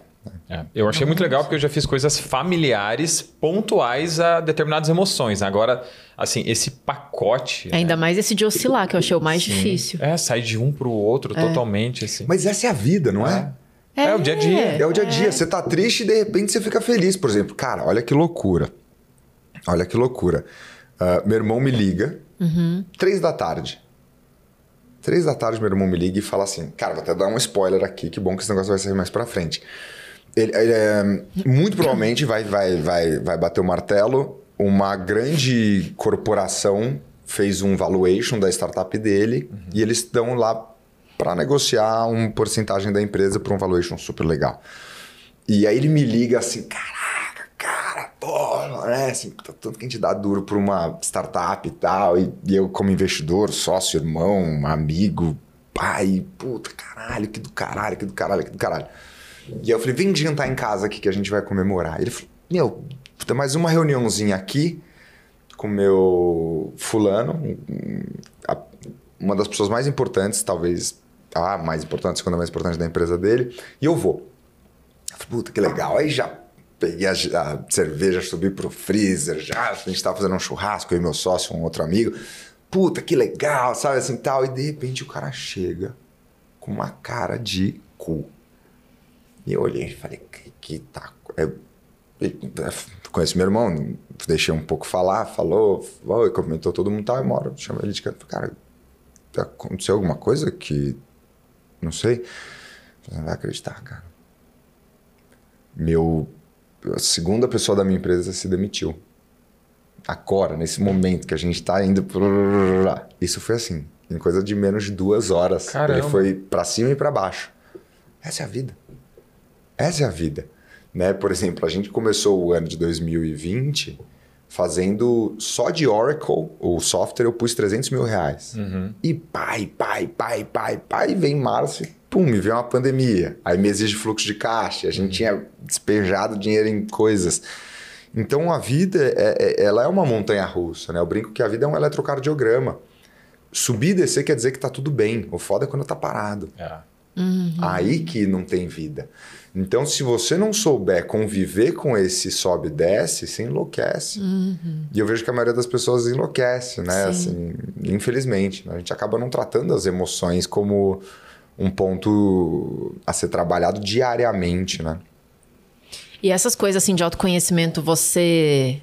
É, eu achei muito legal porque eu já fiz coisas familiares pontuais a determinadas emoções. Agora, assim, esse pacote. Ainda mais esse de oscilar, que eu achei o mais difícil. É, sai de um pro outro totalmente, assim. Mas essa é a vida, não é? É, o dia a dia. É o dia a dia. Você tá triste e de repente você fica feliz. Por exemplo, cara, olha que loucura. Olha que loucura. Ah, meu irmão me liga, três da tarde. Três da tarde, meu irmão me liga e fala assim: Cara, vou até dar um spoiler aqui, que bom que esse negócio vai sair mais pra frente. Ele, ele, é, muito provavelmente vai, vai, vai, vai bater o martelo. Uma grande corporação fez um valuation da startup dele e eles estão lá para negociar uma porcentagem da empresa por um valuation super legal. E aí ele me liga assim, caraca, cara, pô, né? Assim, tá tanto que a gente dá duro pra uma startup e tal. E, e eu, como investidor, sócio, irmão, amigo, pai, puta, caralho, que do caralho, que do caralho, que do caralho. E aí eu falei, vem jantar em casa aqui que a gente vai comemorar. Ele falou, meu, tem mais uma reuniãozinha aqui com meu fulano, um- uma das pessoas mais importantes, talvez a mais importante, a segunda mais importante da empresa dele, e eu vou. Eu falei, puta, que legal. Aí já peguei a, a cerveja, subi pro freezer, já a gente tava fazendo um churrasco, eu e meu sócio, um outro amigo. Puta, que legal, sabe assim tal. E de repente o cara chega com uma cara de cu. E eu olhei e falei, que, que tá. Eu, eu conheço meu irmão, deixei um pouco falar, falou, oi, comentou todo mundo hora eu chamei ele de falei, cara, aconteceu alguma coisa que. Não sei. Você não vai acreditar, cara. Meu. A segunda pessoa da minha empresa se demitiu. agora, nesse momento que a gente tá indo. Isso foi assim, em coisa de menos de duas horas. Caramba. Ele foi para cima e para baixo. Essa é a vida. Essa é a vida. Né? Por exemplo, a gente começou o ano de 2020 fazendo só de Oracle, o software, eu pus 300 mil reais. Uhum. E pai, pai, pai, pai, pai, vem março e pum, me veio uma pandemia. Aí me exige fluxo de caixa, a gente tinha despejado dinheiro em coisas. Então a vida, é, é, ela é uma montanha russa, né? Eu brinco que a vida é um eletrocardiograma. Subir e descer quer dizer que tá tudo bem. O foda é quando tá parado. É. Aí que não tem vida. Então, se você não souber conviver com esse sobe e desce, você enlouquece. E eu vejo que a maioria das pessoas enlouquece, né? Assim, infelizmente. né? A gente acaba não tratando as emoções como um ponto a ser trabalhado diariamente, né? E essas coisas assim de autoconhecimento, você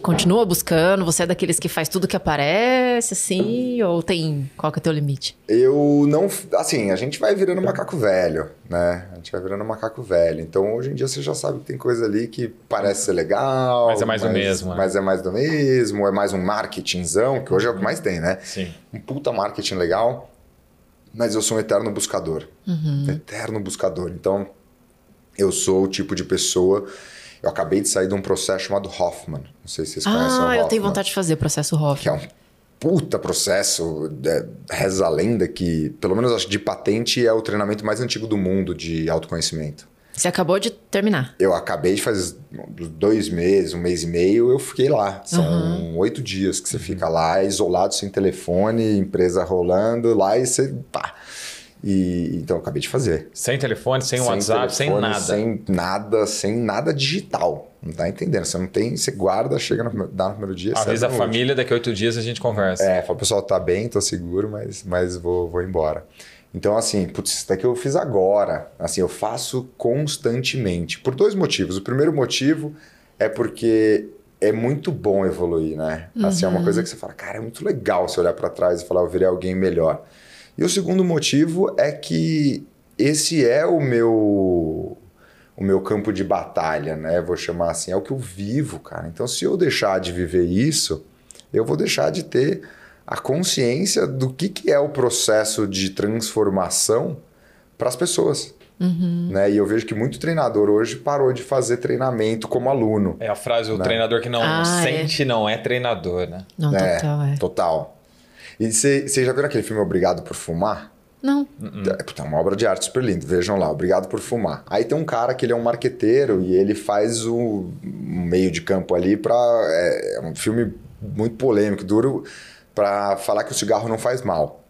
continua buscando? Você é daqueles que faz tudo que aparece, assim? Ou tem. Qual que é o teu limite? Eu não. Assim, a gente vai virando macaco velho, né? A gente vai virando macaco velho. Então, hoje em dia, você já sabe que tem coisa ali que parece ser legal. Mas é mais do mesmo, né? Mas é mais do mesmo, é mais um marketingzão, que hoje é o que mais tem, né? Sim. Um puta marketing legal. Mas eu sou um eterno buscador. Eterno buscador. Então, eu sou o tipo de pessoa. Eu acabei de sair de um processo chamado Hoffman. Não sei se vocês conhecem o Ah, Hoffman eu tenho vontade de fazer o processo que é Hoffman. um puta processo, é, reza a lenda que, pelo menos acho que de patente, é o treinamento mais antigo do mundo de autoconhecimento. Você acabou de terminar. Eu acabei de fazer dois meses, um mês e meio, eu fiquei lá. São oito dias que você fica lá, isolado, sem telefone, empresa rolando lá e você. Pá. E, então eu acabei de fazer. Sem telefone, sem, WhatsApp, sem telefone, nada. Sem nada, sem nada digital. Não tá entendendo? Você não tem, você guarda, chega no, dá no primeiro dia. Avisa a família, daqui a oito dias a gente conversa. é, fala, pessoal, tá bem, tô seguro, mas, mas vou, vou embora. Então, assim, putz, isso daqui eu fiz agora. Assim, eu faço constantemente. Por dois motivos. O primeiro motivo é porque é muito bom evoluir, né? Assim, é uma coisa que você fala, cara, é muito legal você olhar para trás e falar, eu virei alguém melhor. E o segundo motivo é que esse é o meu o meu campo de batalha, né? Vou chamar assim, é o que eu vivo, cara. Então, se eu deixar de viver isso, eu vou deixar de ter a consciência do que, que é o processo de transformação para as pessoas. Né? E eu vejo que muito treinador hoje parou de fazer treinamento como aluno. É a frase, o Né? treinador que não Ah, sente não é treinador, né? Não, É, total, é. Total. E você já viram aquele filme Obrigado por Fumar? Não. É, puta, é uma obra de arte super linda. Vejam lá, Obrigado por Fumar. Aí tem um cara que ele é um marqueteiro e ele faz o um meio de campo ali para é, é um filme muito polêmico, duro, para falar que o cigarro não faz mal.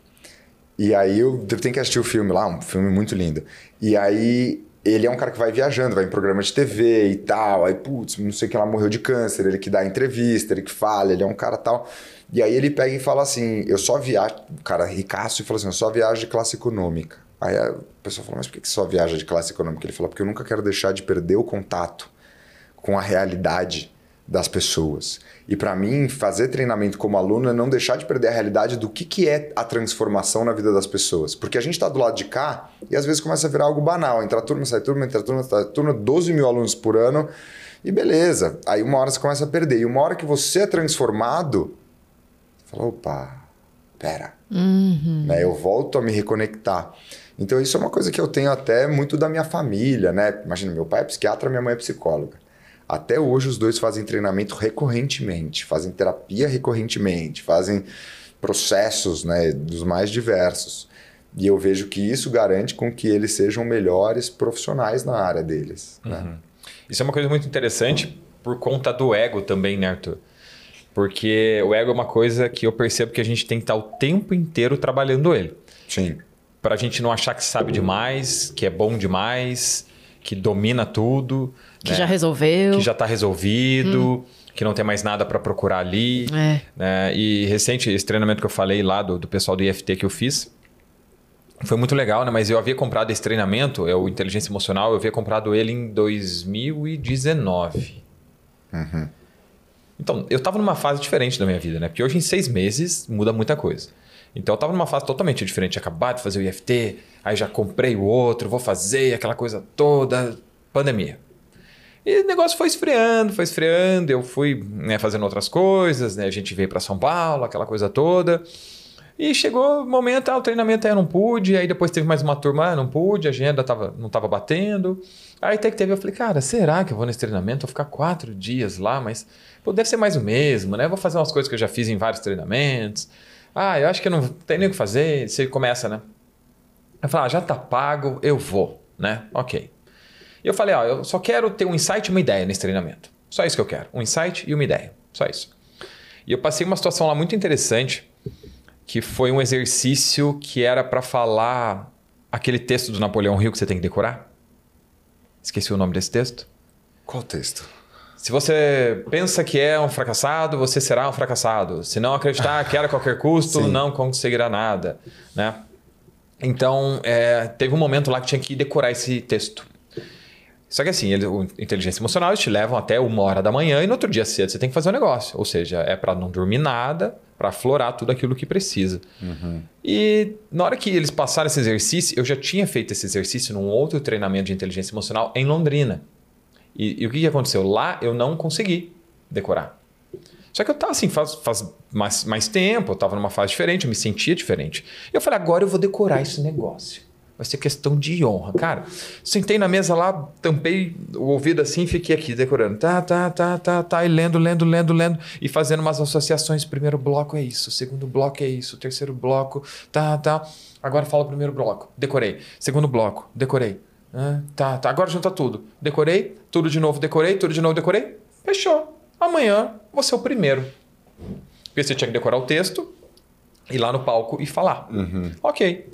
E aí eu tenho que assistir o filme lá, um filme muito lindo. E aí ele é um cara que vai viajando, vai em programa de TV e tal. Aí, putz, não sei que lá morreu de câncer, ele que dá entrevista, ele que fala, ele é um cara tal. E aí ele pega e fala assim: eu só viajo. O cara ricaço e fala assim: eu só viajo de classe econômica. Aí a pessoa fala: mas por que só viaja de classe econômica? Ele fala: porque eu nunca quero deixar de perder o contato com a realidade das pessoas. E para mim, fazer treinamento como aluno é não deixar de perder a realidade do que, que é a transformação na vida das pessoas. Porque a gente está do lado de cá e às vezes começa a virar algo banal. Entra turma, sai turma, entra turma, sai turma, 12 mil alunos por ano e beleza. Aí uma hora você começa a perder. E uma hora que você é transformado, você fala, opa, pera. Né? Eu volto a me reconectar. Então isso é uma coisa que eu tenho até muito da minha família, né? Imagina, meu pai é psiquiatra, minha mãe é psicóloga. Até hoje os dois fazem treinamento recorrentemente, fazem terapia recorrentemente, fazem processos, né, dos mais diversos. E eu vejo que isso garante com que eles sejam melhores profissionais na área deles. Né? Isso é uma coisa muito interessante por conta do ego também, né, Arthur? Porque o ego é uma coisa que eu percebo que a gente tem que estar o tempo inteiro trabalhando ele. Sim. Pra gente não achar que sabe demais, que é bom demais, que domina tudo. Que né? já resolveu. que já está resolvido, que não tem mais nada para procurar ali. É. né? E recente, esse treinamento que eu falei lá do, do pessoal do IFT que eu fiz, foi muito legal, né? Mas eu havia comprado esse treinamento, é o Inteligência Emocional, eu havia comprado ele em 2019. Então, eu estava numa fase diferente da minha vida, né? Porque hoje, em seis meses, muda muita coisa. Então, eu estava numa fase totalmente diferente. Acabar de fazer o IFT, aí já comprei o outro, vou fazer aquela coisa toda. Pandemia. E o negócio foi esfriando, foi esfriando. Eu fui né, fazendo outras coisas, né? A gente veio para São Paulo, aquela coisa toda. E chegou o momento, ah, o treinamento aí eu não pude. Aí depois teve mais uma turma, ah, não pude, a agenda tava, não estava batendo. Aí até que teve, eu falei, cara, será que eu vou nesse treinamento? Vou ficar quatro dias lá, mas pô, deve ser mais o mesmo, né? vou fazer umas coisas que eu já fiz em vários treinamentos. Ah, eu acho que não tem nem o que fazer. Você começa, né? Eu falei, ah, já tá pago, eu vou, né? Ok. E eu falei, ó, eu só quero ter um insight e uma ideia nesse treinamento. Só isso que eu quero. Um insight e uma ideia. Só isso. E eu passei uma situação lá muito interessante, que foi um exercício que era para falar aquele texto do Napoleão Hill que você tem que decorar. Esqueci o nome desse texto. Qual texto? Se você pensa que é um fracassado, você será um fracassado. Se não acreditar que era a qualquer custo, Sim. não conseguirá nada, né? Então, é, teve um momento lá que tinha que decorar esse texto. Só que assim, ele, o inteligência emocional eles te levam até uma hora da manhã e no outro dia cedo você tem que fazer um negócio. Ou seja, é para não dormir nada, para aflorar tudo aquilo que precisa. Uhum. E na hora que eles passaram esse exercício, eu já tinha feito esse exercício num outro treinamento de inteligência emocional em Londrina. E, e o que, que aconteceu? Lá eu não consegui decorar. Só que eu estava assim, faz, faz mais, mais tempo, eu estava numa fase diferente, eu me sentia diferente. E eu falei, agora eu vou decorar esse negócio. Vai ser questão de honra. Cara, sentei na mesa lá, tampei o ouvido assim fiquei aqui decorando. Tá, tá, tá, tá, tá. E lendo, lendo, lendo, lendo. E fazendo umas associações. Primeiro bloco é isso, segundo bloco é isso, terceiro bloco, tá, tá. Agora fala o primeiro bloco. Decorei. Segundo bloco, decorei. Ah, tá, tá. Agora junta tudo. Decorei, tudo de novo, decorei, tudo de novo, decorei. Fechou. Amanhã vou ser o primeiro. Porque você tinha que decorar o texto, ir lá no palco e falar. Uhum. Ok.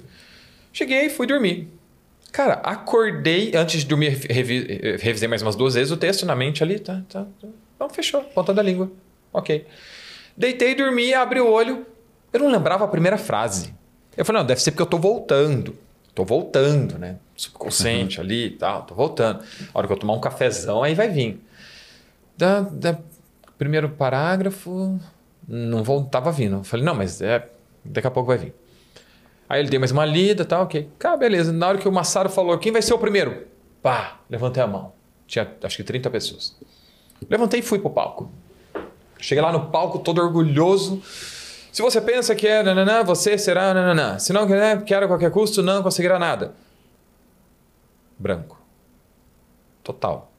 Cheguei, fui dormir. Cara, acordei, antes de dormir, revi, revisei mais umas duas vezes o texto na mente ali. Tá, tá, tá. Não, fechou, ponta da língua. Ok. Deitei, dormi, abri o olho. Eu não lembrava a primeira frase. Eu falei, não, deve ser porque eu tô voltando. Tô voltando, né? Subconsciente uhum. ali e tal, tô voltando. A hora que eu tomar um cafezão, aí vai vir. Da, da primeiro parágrafo, não voltava vindo. Eu falei, não, mas é, daqui a pouco vai vir. Aí ele deu mais uma lida e tal, ok. Cara, beleza. Na hora que o Massaro falou, quem vai ser o primeiro? Pá, levantei a mão. Tinha acho que 30 pessoas. Levantei e fui pro palco. Cheguei lá no palco todo orgulhoso. Se você pensa que é nananã, você será nananã. Se não quer, quer a qualquer custo, não conseguirá nada. Branco. Total.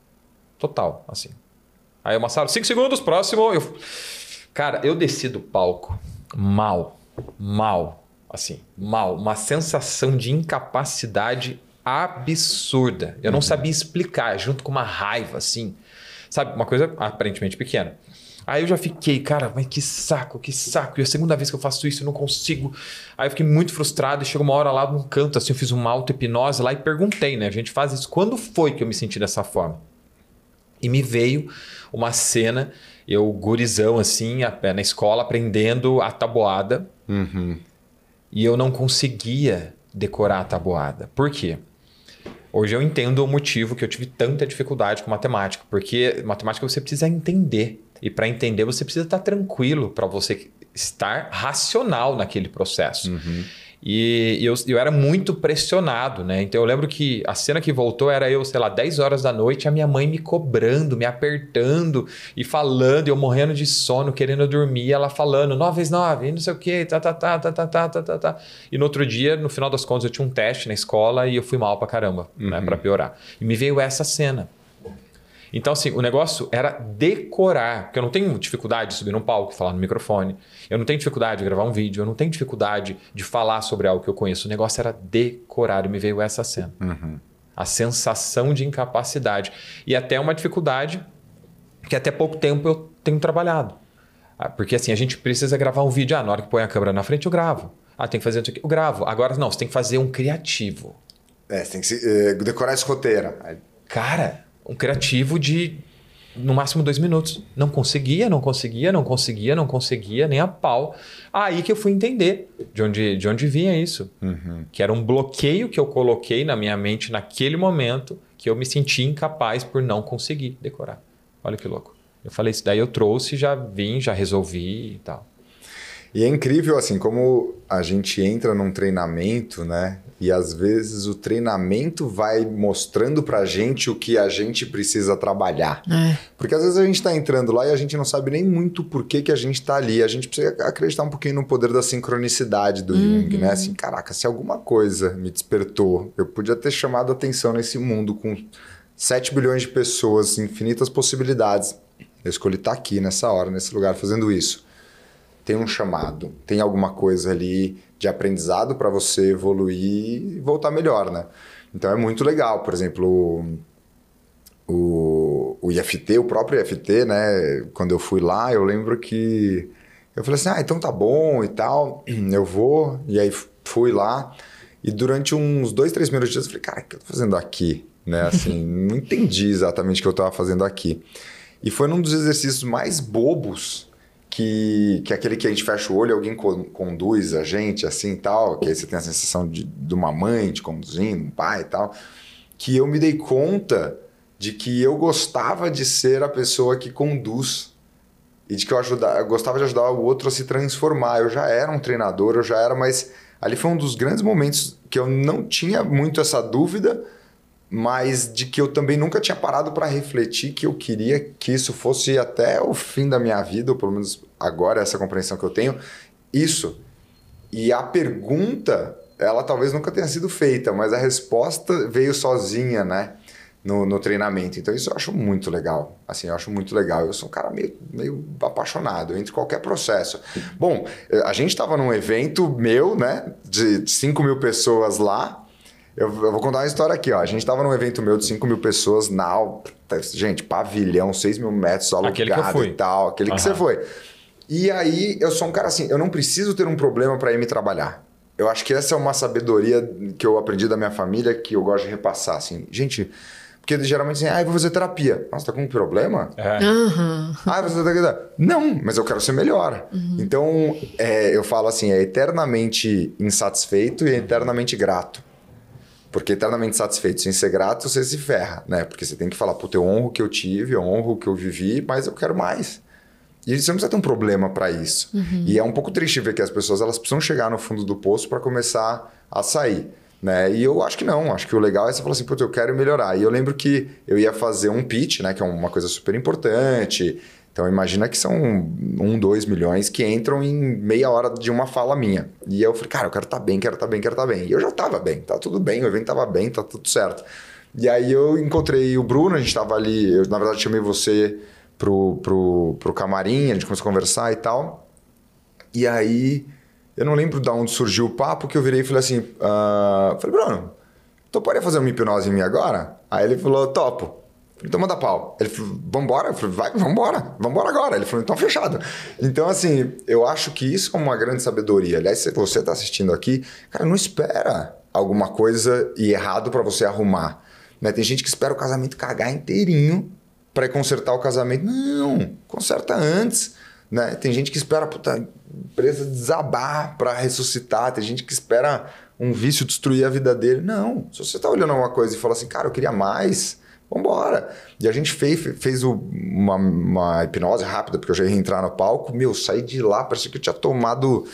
Total, assim. Aí o Massaro, 5 segundos, próximo. Eu... Cara, eu desci do palco mal. Mal assim, mal, uma sensação de incapacidade absurda. Eu não uhum. sabia explicar, junto com uma raiva, assim. Sabe, uma coisa aparentemente pequena. Aí eu já fiquei, cara, mas que saco, que saco. E a segunda vez que eu faço isso, eu não consigo. Aí eu fiquei muito frustrado e chegou uma hora lá num canto, assim, eu fiz uma auto-hipnose lá e perguntei, né? A gente faz isso. Quando foi que eu me senti dessa forma? E me veio uma cena, eu gurizão, assim, na escola, aprendendo a tabuada. Uhum e eu não conseguia decorar a tabuada. Por quê? Hoje eu entendo o motivo que eu tive tanta dificuldade com matemática, porque matemática você precisa entender. E para entender você precisa estar tranquilo para você estar racional naquele processo. Uhum. E eu, eu era muito pressionado, né? Então eu lembro que a cena que voltou era eu, sei lá, 10 horas da noite, a minha mãe me cobrando, me apertando e falando, eu morrendo de sono, querendo dormir, ela falando 9 vezes 9, não sei o quê, tá, tá, tá, tá, tá, tá, tá, tá, tá. E no outro dia, no final das contas, eu tinha um teste na escola e eu fui mal pra caramba, né, uhum. né? Pra piorar. E me veio essa cena. Então, assim, o negócio era decorar, porque eu não tenho dificuldade de subir num palco e falar no microfone, eu não tenho dificuldade de gravar um vídeo, eu não tenho dificuldade de falar sobre algo que eu conheço. O negócio era decorar e me veio essa cena. Uhum. A sensação de incapacidade. E até uma dificuldade que até pouco tempo eu tenho trabalhado. Ah, porque assim, a gente precisa gravar um vídeo. Ah, na hora que põe a câmera na frente, eu gravo. Ah, tem que fazer isso aqui. Eu gravo. Agora não, você tem que fazer um criativo. É, você tem que se, uh, decorar esse roteiro. Cara, um criativo de no máximo dois minutos. Não conseguia, não conseguia, não conseguia, não conseguia, nem a pau. Aí que eu fui entender de onde, de onde vinha isso. Uhum. Que era um bloqueio que eu coloquei na minha mente naquele momento que eu me senti incapaz por não conseguir decorar. Olha que louco. Eu falei isso, daí eu trouxe, já vim, já resolvi e tal. E é incrível, assim, como a gente entra num treinamento, né? E às vezes o treinamento vai mostrando pra gente o que a gente precisa trabalhar. É. Porque às vezes a gente tá entrando lá e a gente não sabe nem muito por que, que a gente tá ali. A gente precisa acreditar um pouquinho no poder da sincronicidade do Jung, né? Assim, caraca, se alguma coisa me despertou, eu podia ter chamado atenção nesse mundo com 7 bilhões de pessoas, infinitas possibilidades. Eu escolhi estar aqui nessa hora, nesse lugar, fazendo isso. Tem um chamado, tem alguma coisa ali de aprendizado para você evoluir e voltar melhor, né? Então é muito legal. Por exemplo, o, o IFT, o próprio IFT, né? Quando eu fui lá, eu lembro que eu falei assim: ah, então tá bom e tal, eu vou. E aí fui lá. E durante uns dois, três primeiros dias eu falei: cara, o que eu tô fazendo aqui? Né? Assim, não entendi exatamente o que eu tava fazendo aqui. E foi num dos exercícios mais bobos que, que aquele que a gente fecha o olho, alguém con- conduz a gente assim tal, que aí você tem a sensação de, de uma mãe te conduzindo, um pai e tal, que eu me dei conta de que eu gostava de ser a pessoa que conduz e de que eu, ajudar, eu gostava de ajudar o outro a se transformar. Eu já era um treinador, eu já era, mas ali foi um dos grandes momentos que eu não tinha muito essa dúvida, mas de que eu também nunca tinha parado para refletir que eu queria que isso fosse até o fim da minha vida, ou pelo menos agora essa compreensão que eu tenho, isso. E a pergunta, ela talvez nunca tenha sido feita, mas a resposta veio sozinha, né? No, no treinamento. Então, isso eu acho muito legal. Assim, eu acho muito legal. Eu sou um cara meio, meio apaixonado entre qualquer processo. Bom, eh, a gente estava num evento meu, né? De 5 mil pessoas lá. Eu, eu vou contar uma história aqui, ó. A gente estava num evento meu de 5 mil pessoas na. Gente, pavilhão, 6 mil metros, alugado Aquele que eu fui. e tal. Aquele que Aham. você foi. E aí, eu sou um cara assim, eu não preciso ter um problema para ir me trabalhar. Eu acho que essa é uma sabedoria que eu aprendi da minha família que eu gosto de repassar, assim. Gente, porque geralmente assim, ah, eu vou fazer terapia. Nossa, tá com um problema? É. Aham. Ah, você tá Não, mas eu quero ser melhor. Então, é, eu falo assim, é eternamente insatisfeito e eternamente grato. Porque eternamente satisfeito sem ser grato, você se ferra, né? Porque você tem que falar, puta, eu honro o que eu tive, eu honro o que eu vivi, mas eu quero mais. E você não precisa ter um problema para isso. E é um pouco triste ver que as pessoas elas precisam chegar no fundo do poço para começar a sair. Né? E eu acho que não, acho que o legal é você falar assim, puta, eu quero melhorar. E eu lembro que eu ia fazer um pitch, né? Que é uma coisa super importante. Então imagina que são um, dois milhões que entram em meia hora de uma fala minha. E eu falei, cara, eu quero estar bem, quero estar bem, quero estar bem. E eu já estava bem, tá tudo bem, o evento estava bem, tá tudo certo. E aí eu encontrei o Bruno, a gente estava ali, eu na verdade chamei você pro, pro, pro camarim, a gente começou a conversar e tal. E aí eu não lembro de onde surgiu o papo que eu virei e falei assim, ah, falei, Bruno, toparia fazer uma hipnose em mim agora? Aí ele falou, topo. Então manda pau. Ele falou, vambora? Eu falei, vai, vambora, vambora agora. Ele falou, então fechado. Então, assim, eu acho que isso é uma grande sabedoria. Aliás, se você está assistindo aqui, cara, não espera alguma coisa e errado para você arrumar. Né? Tem gente que espera o casamento cagar inteirinho para consertar o casamento. Não, conserta antes. Né? Tem gente que espera puta, a empresa desabar para ressuscitar. Tem gente que espera um vício destruir a vida dele. Não, se você está olhando uma coisa e fala assim, cara, eu queria mais, vambora. E a gente fez, fez uma, uma hipnose rápida, porque eu já ia entrar no palco. Meu, saí de lá, parecia que eu tinha tomado.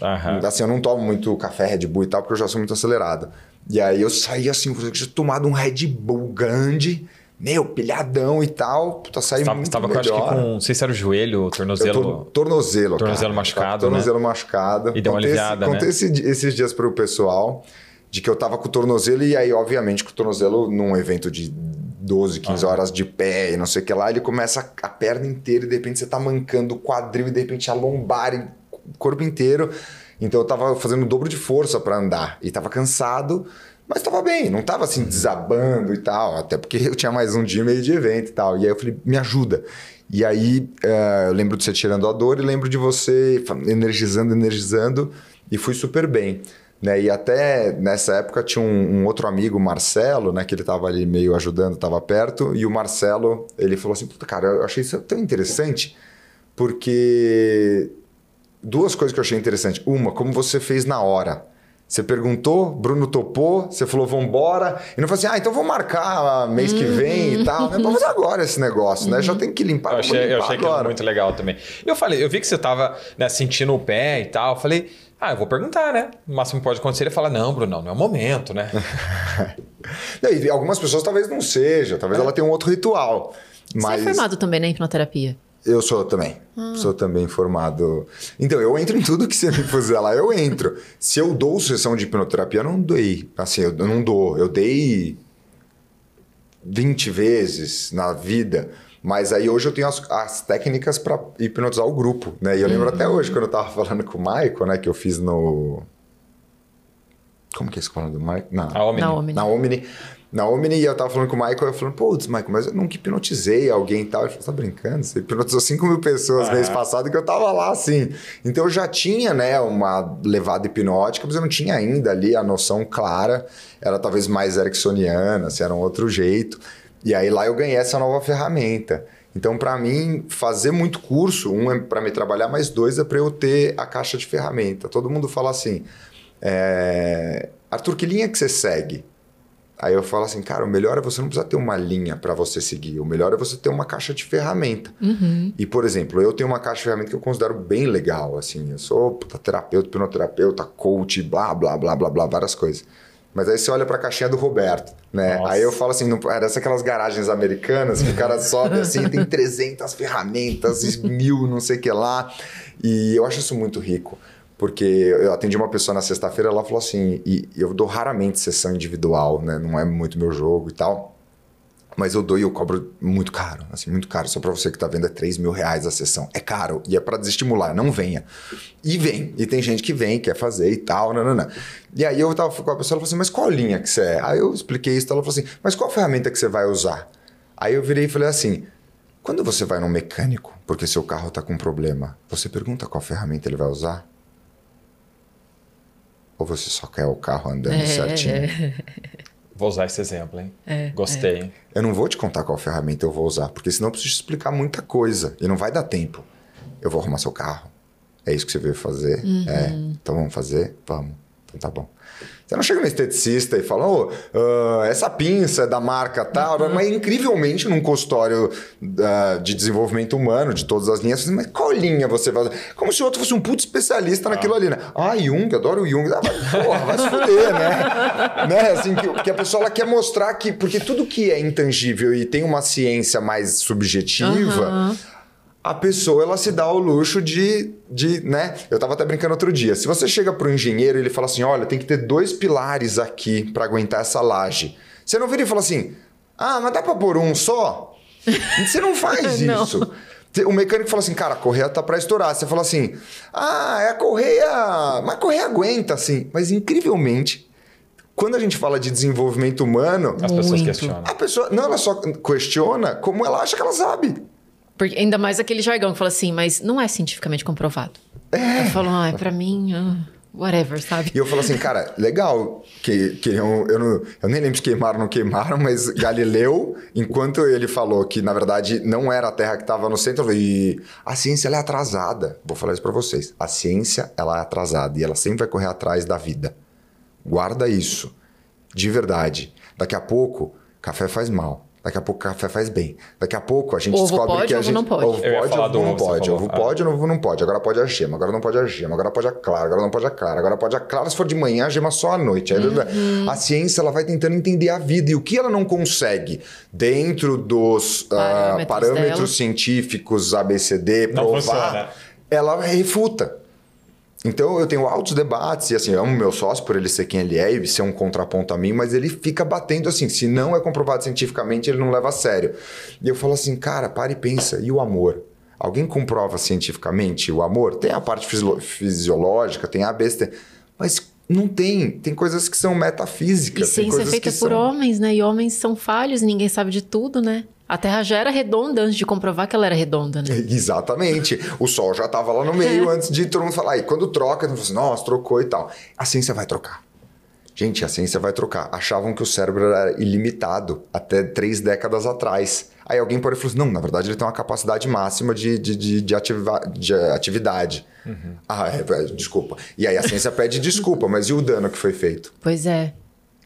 Aham. Assim, eu não tomo muito café Red Bull e tal, porque eu já sou muito acelerado. E aí eu saí assim, eu tinha tomado um Red Bull grande, meu, pilhadão e tal. Puta, saí Estava, muito estava com, acho que melhor. com, não sei se era o joelho, o tornozelo. tô- tornozelo, Tornozelo cara. machucado, Tornozelo machucado. E deu uma Contei esse- aliviada, né? Contei esse- esses dias pro pessoal de que eu tava com o tornozelo e aí, obviamente, com o tornozelo num evento de 12, 15 horas de pé e não sei o que lá, ele começa a perna inteira e de repente você tá mancando o quadril e de repente a lombar e o corpo inteiro. Então eu tava fazendo o dobro de força para andar e tava cansado, mas tava bem, não tava assim desabando e tal, até porque eu tinha mais um dia meio de evento e tal. E aí eu falei, me ajuda. E aí eh, eu lembro de você tirando a dor e lembro de você energizando, energizando e fui super bem. Né? E até nessa época tinha um, um outro amigo, Marcelo, né? Que ele tava ali meio ajudando, tava perto. E o Marcelo, ele falou assim, puta, cara, eu achei isso tão interessante porque duas coisas que eu achei interessante. Uma, como você fez na hora. Você perguntou, Bruno topou, você falou vambora, e não falou assim, ah, então vamos marcar mês que vem e tal. Né? Vamos fazer agora esse negócio, né? Já tem que limpar. Eu achei, eu limpar achei que era muito legal também. Eu falei, eu vi que você tava né, sentindo o pé e tal. Eu falei, ah, eu vou perguntar, né? O máximo que pode acontecer é falar, não, Bruno, não é o momento, né? E algumas pessoas talvez não seja, talvez ela tenha um outro ritual. Mas Você é formado também na hipnoterapia? Eu sou também. Sou também formado. Então, eu entro em tudo que você me puser lá, eu entro. Se eu dou sessão de hipnoterapia, eu não dei. Assim, eu não dou. Eu dei 20 vezes na vida. Mas aí hoje eu tenho as, as técnicas para hipnotizar o grupo, né? E eu lembro até hoje, quando eu tava falando com o Michael, né? Que eu fiz no... Como que é esse canal do Michael? Não. A Omni. Na Omni. Na Omni. Na Omni, e eu tava falando com o Michael, eu falando, putz, Michael, mas eu nunca hipnotizei alguém e tal. Ele falou, tá brincando? Você hipnotizou 5 mil pessoas Ah. mês passado que eu tava lá, assim. Então eu já tinha, né, uma levada hipnótica, mas eu não tinha ainda ali a noção clara. Era talvez mais ericksoniana, assim, era um outro jeito. E aí lá eu ganhei essa nova ferramenta. Então, para mim, fazer muito curso, um é para me trabalhar, mas dois é para eu ter a caixa de ferramenta. Todo mundo fala assim, é... Arthur, que linha que você segue? Aí eu falo assim, cara, o melhor é você não precisar ter uma linha para você seguir. O melhor é você ter uma caixa de ferramenta. E, por exemplo, eu tenho uma caixa de ferramenta que eu considero bem legal. Assim, eu sou puta, terapeuta, hipnoterapeuta, coach, blá, blá, blá, blá, blá, várias coisas. Mas aí você olha pra caixinha do Roberto, né? Nossa. Aí eu falo assim, não, parece aquelas garagens americanas que o cara sobe assim, tem 300 ferramentas, mil, não sei o que lá. E eu acho isso muito rico. Porque eu atendi uma pessoa na sexta-feira, ela falou assim, e eu dou raramente sessão individual, né? Não é muito meu jogo e tal. Mas eu dou e eu cobro muito caro, assim, muito caro. Só pra você que tá vendo é 3 mil reais a sessão. É caro e é pra desestimular, não venha. E vem, e tem gente que vem, quer fazer e tal, nananã. E aí eu tava com a pessoa, ela falou assim, mas qual linha que você é? Aí eu expliquei isso, ela falou assim, mas qual ferramenta que você vai usar? Aí eu virei e falei assim, quando você vai num mecânico, porque seu carro tá com problema, você pergunta qual ferramenta ele vai usar? Ou você só quer o carro andando É, certinho? Vou usar esse exemplo, hein? Gostei. Eu não vou te contar qual ferramenta eu vou usar, porque senão eu preciso te explicar muita coisa e não vai dar tempo. Eu vou arrumar seu carro. É isso que você veio fazer? É. Então vamos fazer? Vamos. Tá bom. Você não chega no esteticista e fala, ô, ah, essa pinça é da marca tal, mas incrivelmente num consultório ah, de desenvolvimento humano, de todas as linhas, mas qual linha você vai? Como se o outro fosse um puto especialista naquilo ali, né? Ah, Jung, adoro o Jung. Ah, vai, porra, vai se fuder, né? né? Assim, que, que a pessoa ela quer mostrar que. Porque tudo que é intangível e tem uma ciência mais subjetiva. Aham. A pessoa ela se dá o luxo de, de, né? Eu tava até brincando outro dia. Se você chega pro engenheiro e ele fala assim: olha, tem que ter dois pilares aqui para aguentar essa laje. Você não vira e fala assim: ah, mas dá pra pôr um só? Você não faz Não. isso. O mecânico fala assim, cara, a correia tá pra estourar. Você fala assim, ah, é a correia. Mas a correia aguenta, assim. Mas incrivelmente, quando a gente fala de desenvolvimento humano, As pessoas Muito. questionam. a pessoa não ela só questiona como ela acha que ela sabe. Porque ainda mais aquele jargão que fala assim, mas não é cientificamente comprovado. É. Eu falo, ah, pra mim, ah, whatever, sabe? E eu falo assim, cara, legal que, que eu, eu, não- eu nem lembro se queimaram ou não queimaram, mas Galileu, enquanto ele falou que na verdade não era a Terra que estava no centro, eu falei, "E a ciência ela é atrasada. Vou falar isso para vocês. A ciência ela é atrasada e ela sempre vai correr atrás da vida. Guarda isso, de verdade. Daqui a pouco, café faz mal. Daqui a pouco café faz bem. Daqui a pouco a gente Ovo descobre pode, que a ovo gente não pode. ovo pode, ovo não ovo, pode, ovo Ah. pode, ovo não pode. Agora pode a gema, agora não pode a gema, agora pode a clara, agora não pode a clara, agora pode a clara se for de manhã, a gema só à noite. Aí, Uhum. A ciência ela vai tentando entender a vida e o que ela não consegue dentro dos ah, Parâmetros parâmetros dela. científicos ABCD provar, ela refuta. Então eu tenho altos debates e assim, eu amo meu sócio por ele ser quem ele é e ser um contraponto a mim, mas ele fica batendo assim, se não é comprovado cientificamente, ele não leva a sério. E eu falo assim, cara, para e pensa, e o amor? Alguém comprova cientificamente o amor? Tem a parte fisio- fisiológica, tem a besta, mas não tem. Tem coisas que são E metafísicas. tem ciência é feita que por são... homens, né? E homens são falhos, ninguém sabe de tudo, né? A Terra já era redonda antes de comprovar que ela era redonda, né? Exatamente. O sol já estava lá no meio antes de todo mundo falar. E quando troca, todo mundo fala assim, nossa, trocou e tal. A ciência vai trocar. Gente, a ciência vai trocar. Achavam que o cérebro era ilimitado até três décadas atrás. Aí alguém pode falar assim, não, na verdade ele tem uma capacidade máxima de, de, de, de, ativa, de atividade. Uhum. Ah, é, é, desculpa. E aí a ciência pede desculpa, mas e o dano que foi feito? Pois é.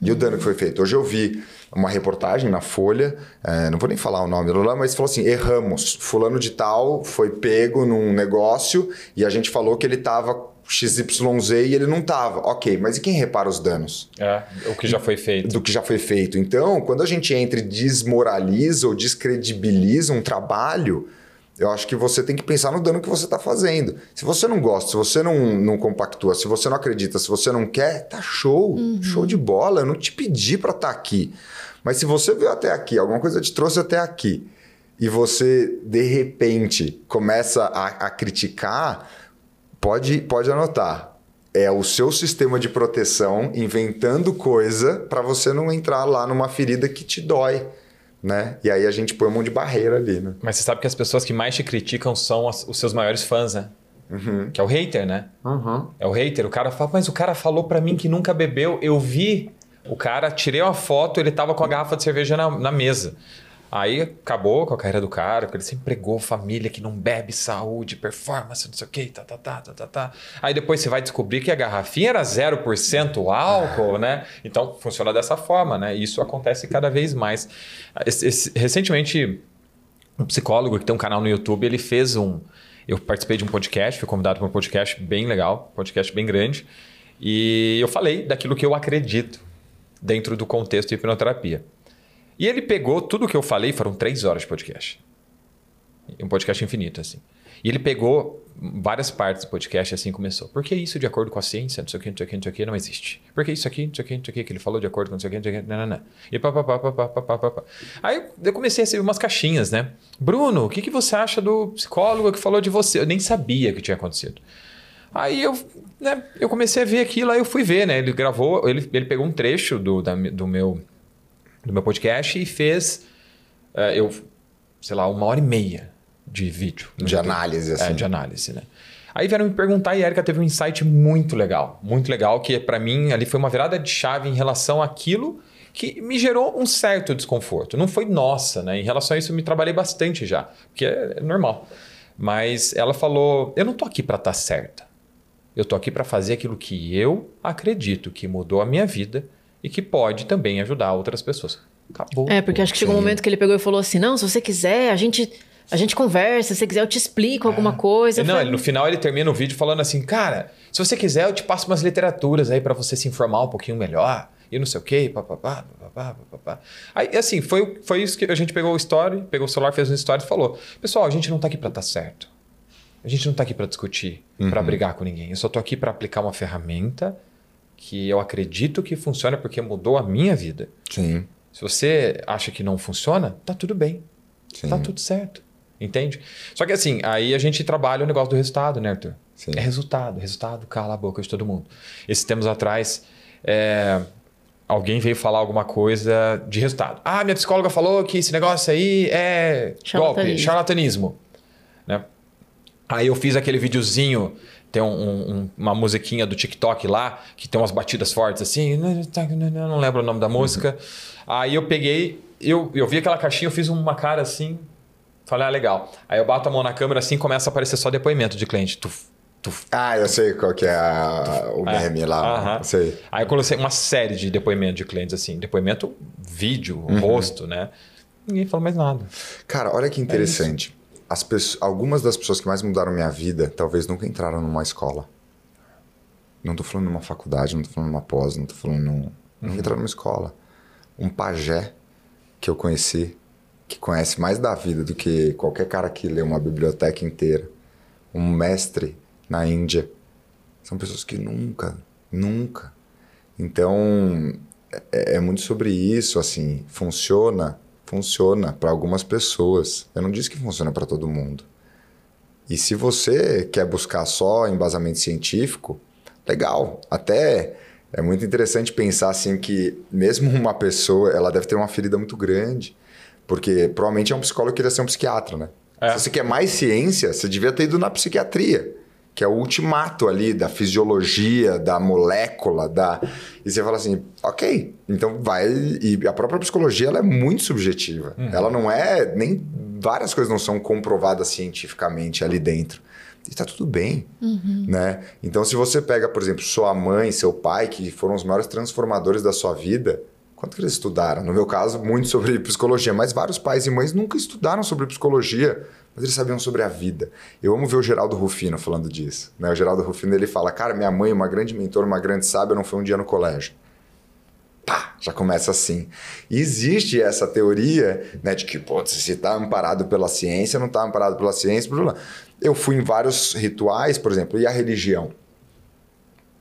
E o dano que foi feito? Hoje eu vi uma reportagem na Folha, é, não vou nem falar o nome do lá, mas falou assim: erramos. Fulano de tal foi pego num negócio e a gente falou que ele estava XYZ e ele não tava. Ok, mas e quem repara os danos? É, o que já foi feito. Do que já foi feito. Então, quando a gente entra e desmoraliza ou descredibiliza um trabalho, eu acho que você tem que pensar no dano que você está fazendo. Se você não gosta, se você não, não compactua, se você não acredita, se você não quer, tá show, uhum. show de bola. Eu não te pedi para estar tá aqui. Mas se você veio até aqui, alguma coisa te trouxe até aqui, e você, de repente, começa a, a criticar pode, pode anotar. É o seu sistema de proteção inventando coisa para você não entrar lá numa ferida que te dói. Né? E aí a gente põe um monte de barreira ali, né? Mas você sabe que as pessoas que mais te criticam são as, os seus maiores fãs, né? Uhum. Que é o hater, né? Uhum. É o hater. O cara fala, mas o cara falou para mim que nunca bebeu. Eu vi o cara, tirei uma foto, ele tava com a garrafa de cerveja na, na mesa. Aí acabou com a carreira do cara, porque ele sempre pregou família que não bebe, saúde, performance, não sei o que, tá, tá, tá, tá, tá, tá. Aí depois você vai descobrir que a garrafinha era 0% álcool, né? Então funciona dessa forma, né? Isso acontece cada vez mais. Recentemente, um psicólogo que tem um canal no YouTube, ele fez um. Eu participei de um podcast, fui convidado para um podcast bem legal, podcast bem grande. E eu falei daquilo que eu acredito dentro do contexto de hipnoterapia. E ele pegou tudo que eu falei, foram três horas de podcast. Um podcast infinito, assim. E ele pegou várias partes do podcast assim começou. Por que isso de acordo com a ciência? Não sei o que, não sei o que, não sei o que, não existe. Por que isso aqui, não sei o que, não sei o que, que ele falou de acordo com não sei o que, não sei o que, não, não, não. E pá, pá, pá, pá, pá, pá, pá, pá. Aí eu comecei a receber umas caixinhas, né? Bruno, o que, que você acha do psicólogo que falou de você? Eu nem sabia que tinha acontecido. Aí eu, né, eu comecei a ver aquilo, aí eu fui ver, né? Ele gravou, ele, ele pegou um trecho do, da, do meu do meu podcast e fez, uh, eu, sei lá, uma hora e meia de vídeo. De análise, assim. É, de análise, né? Aí vieram me perguntar e a Erika teve um insight muito legal. Muito legal, que para mim ali foi uma virada de chave em relação àquilo que me gerou um certo desconforto. Não foi nossa, né? Em relação a isso, eu me trabalhei bastante já, porque é normal. Mas ela falou: eu não tô aqui para estar tá certa. Eu tô aqui para fazer aquilo que eu acredito que mudou a minha vida e que pode também ajudar outras pessoas. Acabou. É, porque acho que chegou um momento que ele pegou e falou assim: não, se você quiser, a gente. A gente conversa, se você quiser eu te explico é. alguma coisa. Não, falei... no final ele termina o vídeo falando assim, cara, se você quiser eu te passo umas literaturas aí para você se informar um pouquinho melhor e não sei o quê, papapá, papapá, papapá. Aí, assim, foi, foi isso que a gente pegou o story, pegou o celular, fez um story e falou, pessoal, a gente não tá aqui para estar tá certo. A gente não tá aqui para discutir, uhum. para brigar com ninguém. Eu só tô aqui para aplicar uma ferramenta que eu acredito que funciona porque mudou a minha vida. Sim. Se você acha que não funciona, tá tudo bem. Sim. Tá tudo certo. Entende? Só que assim, aí a gente trabalha o negócio do resultado, né, Arthur? Sim. É resultado. Resultado cala a boca de todo mundo. Esses tempos atrás, é, alguém veio falar alguma coisa de resultado. Ah, minha psicóloga falou que esse negócio aí é golpe, charlatanismo. Né? Aí eu fiz aquele videozinho tem um, um, uma musiquinha do TikTok lá, que tem umas batidas fortes assim, não lembro o nome da música. Uhum. Aí eu peguei, eu, eu vi aquela caixinha, eu fiz uma cara assim, falei, ah, legal. Aí eu bato a mão na câmera assim começa a aparecer só depoimento de cliente. Tuf, tuf. Ah, eu sei qual que é a, o é. meme lá. Uh -huh. sei. Aí eu coloquei uma série de depoimentos de clientes assim, depoimento vídeo, uhum. rosto, né? Ninguém falou mais nada. Cara, olha que é interessante. É pessoas, algumas das pessoas que mais mudaram minha vida talvez nunca entraram numa escola. Não tô falando numa faculdade, não tô falando numa pós, não tô falando num, uhum. nunca entraram numa escola. Um pajé que eu conheci, que conhece mais da vida do que qualquer cara que lê uma biblioteca inteira. Um mestre na Índia. São pessoas que nunca, nunca. Então, é, é muito sobre isso, assim, funciona funciona para algumas pessoas. Eu não disse que funciona para todo mundo. E se você quer buscar só embasamento científico, legal. Até é muito interessante pensar assim que mesmo uma pessoa, ela deve ter uma ferida muito grande, porque provavelmente é um psicólogo que queria ser um psiquiatra, né? É. Se você quer mais ciência, você devia ter ido na psiquiatria, que é o ultimato ali da fisiologia, da molécula, da e você fala assim, ok, então vai e a própria psicologia ela é muito subjetiva, uhum. ela não é nem várias coisas não são comprovadas cientificamente ali dentro. E tá tudo bem, uhum. né? Então, se você pega, por exemplo, sua mãe, seu pai, que foram os maiores transformadores da sua vida, quanto que eles estudaram? No meu caso, muito sobre psicologia, mas vários pais e mães nunca estudaram sobre psicologia mas eles sabiam sobre a vida. Eu amo ver o Geraldo Rufino falando disso. Né? O Geraldo Rufino ele fala: Cara, minha mãe, uma grande mentora, uma grande sábia, não foi um dia no colégio. Pá, já começa assim. E existe essa teoria né, de que, pô, se está amparado pela ciência, não está amparado pela ciência. Blá, blá. Eu fui em vários rituais, por exemplo, e a religião?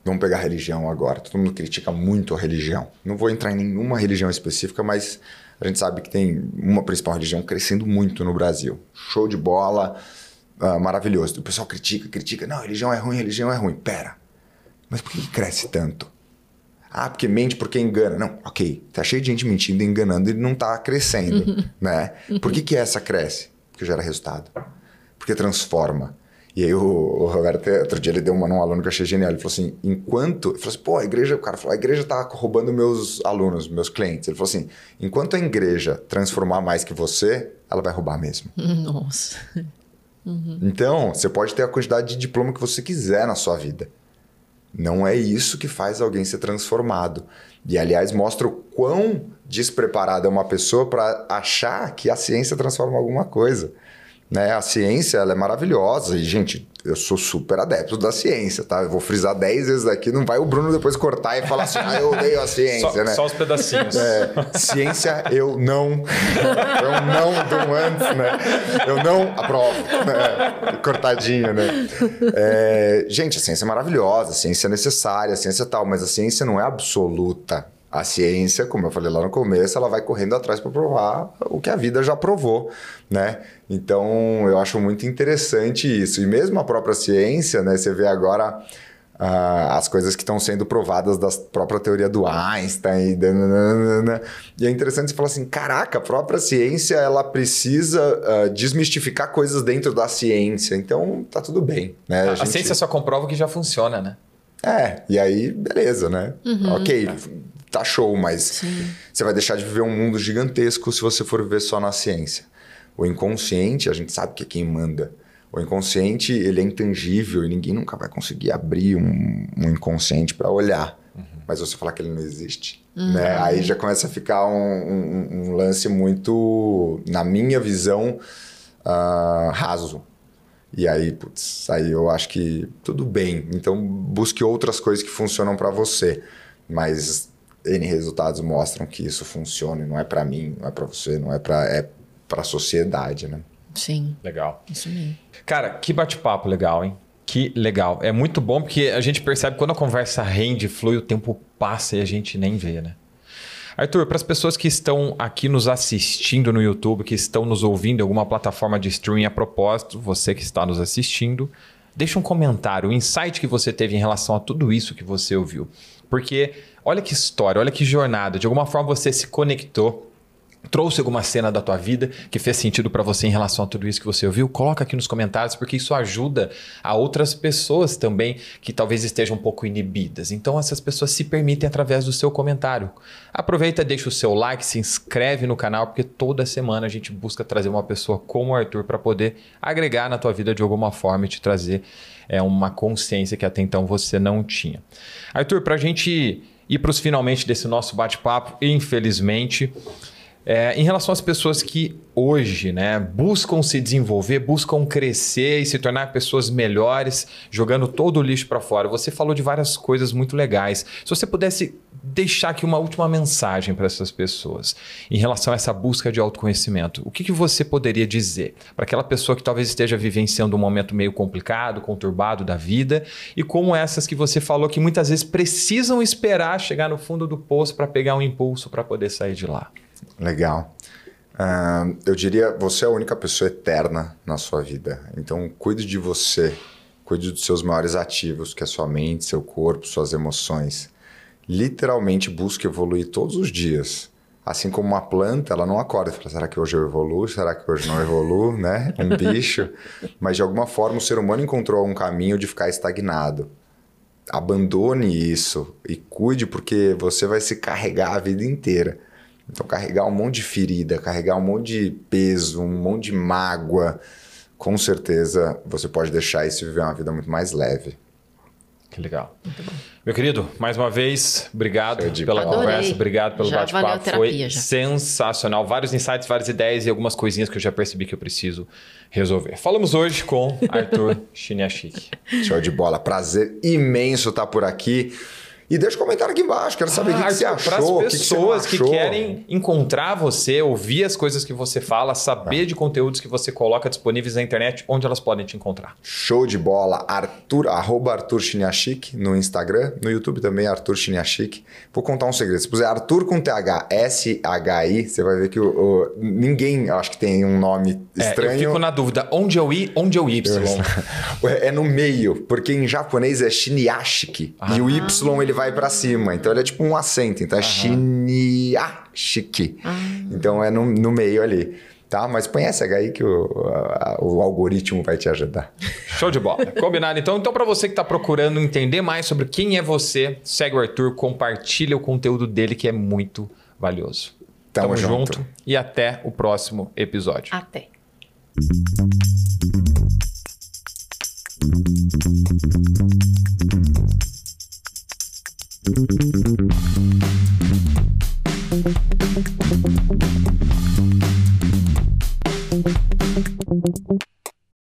Vamos pegar a religião agora. Todo mundo critica muito a religião. Não vou entrar em nenhuma religião específica, mas a gente sabe que tem uma principal religião crescendo muito no Brasil. Show de bola, uh, maravilhoso. O pessoal critica, critica. Não, religião é ruim, religião é ruim. Pera, mas por que cresce tanto? Ah, porque mente, porque engana. Não, ok. Tá cheio de gente mentindo, enganando e não tá crescendo, uhum. né? Por que, que essa cresce? Porque gera resultado. Porque transforma. E aí o, o Roberto, outro dia, ele deu uma num aluno que eu achei genial. Ele falou assim, enquanto... Ele falou assim, pô, a igreja... O cara falou, a igreja tá roubando meus alunos, meus clientes. Ele falou assim, enquanto a igreja transformar mais que você, ela vai roubar mesmo. Nossa. Uhum. Então, você pode ter a quantidade de diploma que você quiser na sua vida. Não é isso que faz alguém ser transformado. E, aliás, mostra o quão despreparada é uma pessoa para achar que a ciência transforma alguma coisa. Né? A ciência ela é maravilhosa e, gente, eu sou super adepto da ciência, tá? Eu vou frisar 10 vezes aqui, não vai o Bruno depois cortar e falar assim, ah, eu odeio a ciência, só, né? Só os pedacinhos. É, ciência, eu não. Eu não do antes, né? Eu não aprovo. Né? Cortadinho, né? É, gente, a ciência é maravilhosa, a ciência é necessária, a ciência é tal, mas a ciência não é absoluta. A ciência, como eu falei lá no começo, ela vai correndo atrás para provar o que a vida já provou, né? Então, eu acho muito interessante isso. E mesmo a própria ciência, né? Você vê agora uh, as coisas que estão sendo provadas da própria teoria do Einstein. E, e é interessante você falar assim, caraca, a própria ciência, ela precisa uh, desmistificar coisas dentro da ciência. Então, tá tudo bem, né? A, a gente... ciência só comprova que já funciona, né? É, e aí, beleza, né? Uhum. Ok, tá show, mas Sim. você vai deixar de viver um mundo gigantesco se você for viver só na ciência. O inconsciente, a gente sabe que é quem manda. O inconsciente, ele é intangível e ninguém nunca vai conseguir abrir um, um inconsciente para olhar. Uhum. Mas você falar que ele não existe, uhum. né? Aí já começa a ficar um, um, um lance muito, na minha visão, uh, raso. E aí, putz, aí eu acho que tudo bem. Então, busque outras coisas que funcionam para você. Mas N resultados mostram que isso funciona e não é para mim, não é para você, não é para é para a sociedade, né? Sim. Legal. Isso mesmo. Cara, que bate-papo legal, hein? Que legal. É muito bom porque a gente percebe quando a conversa rende, flui, o tempo passa e a gente nem vê, né? Arthur, para as pessoas que estão aqui nos assistindo no YouTube, que estão nos ouvindo em alguma plataforma de streaming a propósito, você que está nos assistindo, deixa um comentário, o um insight que você teve em relação a tudo isso que você ouviu. Porque olha que história, olha que jornada. De alguma forma você se conectou trouxe alguma cena da tua vida que fez sentido para você em relação a tudo isso que você ouviu, coloca aqui nos comentários, porque isso ajuda a outras pessoas também que talvez estejam um pouco inibidas. Então essas pessoas se permitem através do seu comentário. Aproveita, deixa o seu like, se inscreve no canal, porque toda semana a gente busca trazer uma pessoa como o Arthur para poder agregar na tua vida de alguma forma e te trazer é, uma consciência que até então você não tinha. Arthur, para a gente ir para os finalmente desse nosso bate-papo, infelizmente... É, em relação às pessoas que hoje né, buscam se desenvolver, buscam crescer e se tornar pessoas melhores, jogando todo o lixo para fora, você falou de várias coisas muito legais. Se você pudesse deixar aqui uma última mensagem para essas pessoas em relação a essa busca de autoconhecimento, o que, que você poderia dizer para aquela pessoa que talvez esteja vivenciando um momento meio complicado, conturbado da vida e como essas que você falou que muitas vezes precisam esperar chegar no fundo do poço para pegar um impulso para poder sair de lá? Legal. Uh, eu diria, você é a única pessoa eterna na sua vida. Então, cuide de você. Cuide dos seus maiores ativos, que é sua mente, seu corpo, suas emoções. Literalmente busque evoluir todos os dias. Assim como uma planta, ela não acorda e fala, será que hoje eu evoluo? Será que hoje não evoluo, né? Um bicho. Mas de alguma forma o ser humano encontrou um caminho de ficar estagnado. Abandone isso e cuide porque você vai se carregar a vida inteira. Então carregar um monte de ferida, carregar um monte de peso, um monte de mágoa, com certeza você pode deixar isso e viver uma vida muito mais leve. Que legal. Meu querido, mais uma vez, obrigado pela bola. conversa, Adorei. obrigado pelo bate-papo. Foi já. sensacional. Vários insights, várias ideias e algumas coisinhas que eu já percebi que eu preciso resolver. Falamos hoje com Arthur Chiniachik. Show de bola. Prazer imenso estar por aqui. E deixa um comentário aqui embaixo. Quero saber o que, que você para achou. o as que que pessoas que, achou. querem encontrar você, ouvir as coisas que você fala, saber de conteúdos que você coloca disponíveis na internet, onde elas podem te encontrar. Show de bola. Arthur, arroba Arthur Chiniachik no Instagram. No YouTube também, Arthur Chiniachik. Vou contar um segredo. Se puser Arthur com TH, S-H-I, você vai ver que o, o- ninguém, acho que tem um nome É, estranho. eu fico na dúvida, onde é o I, onde é o Y? É no meio, porque em japonês é Shiniashiki. E o Y ele vai para cima. Então ele é tipo um acento. Então é Shiniashiki. Ah, ah. Então é no, no meio ali tá? Mas põe essa aí que o, a, o algoritmo vai te ajudar. Show de bola. Combinado então. Então, para você que está procurando entender mais sobre quem é você, segue o Arthur, compartilha o conteúdo dele que é muito valioso. Tamo, Tamo junto. junto e até o próximo episódio. Até.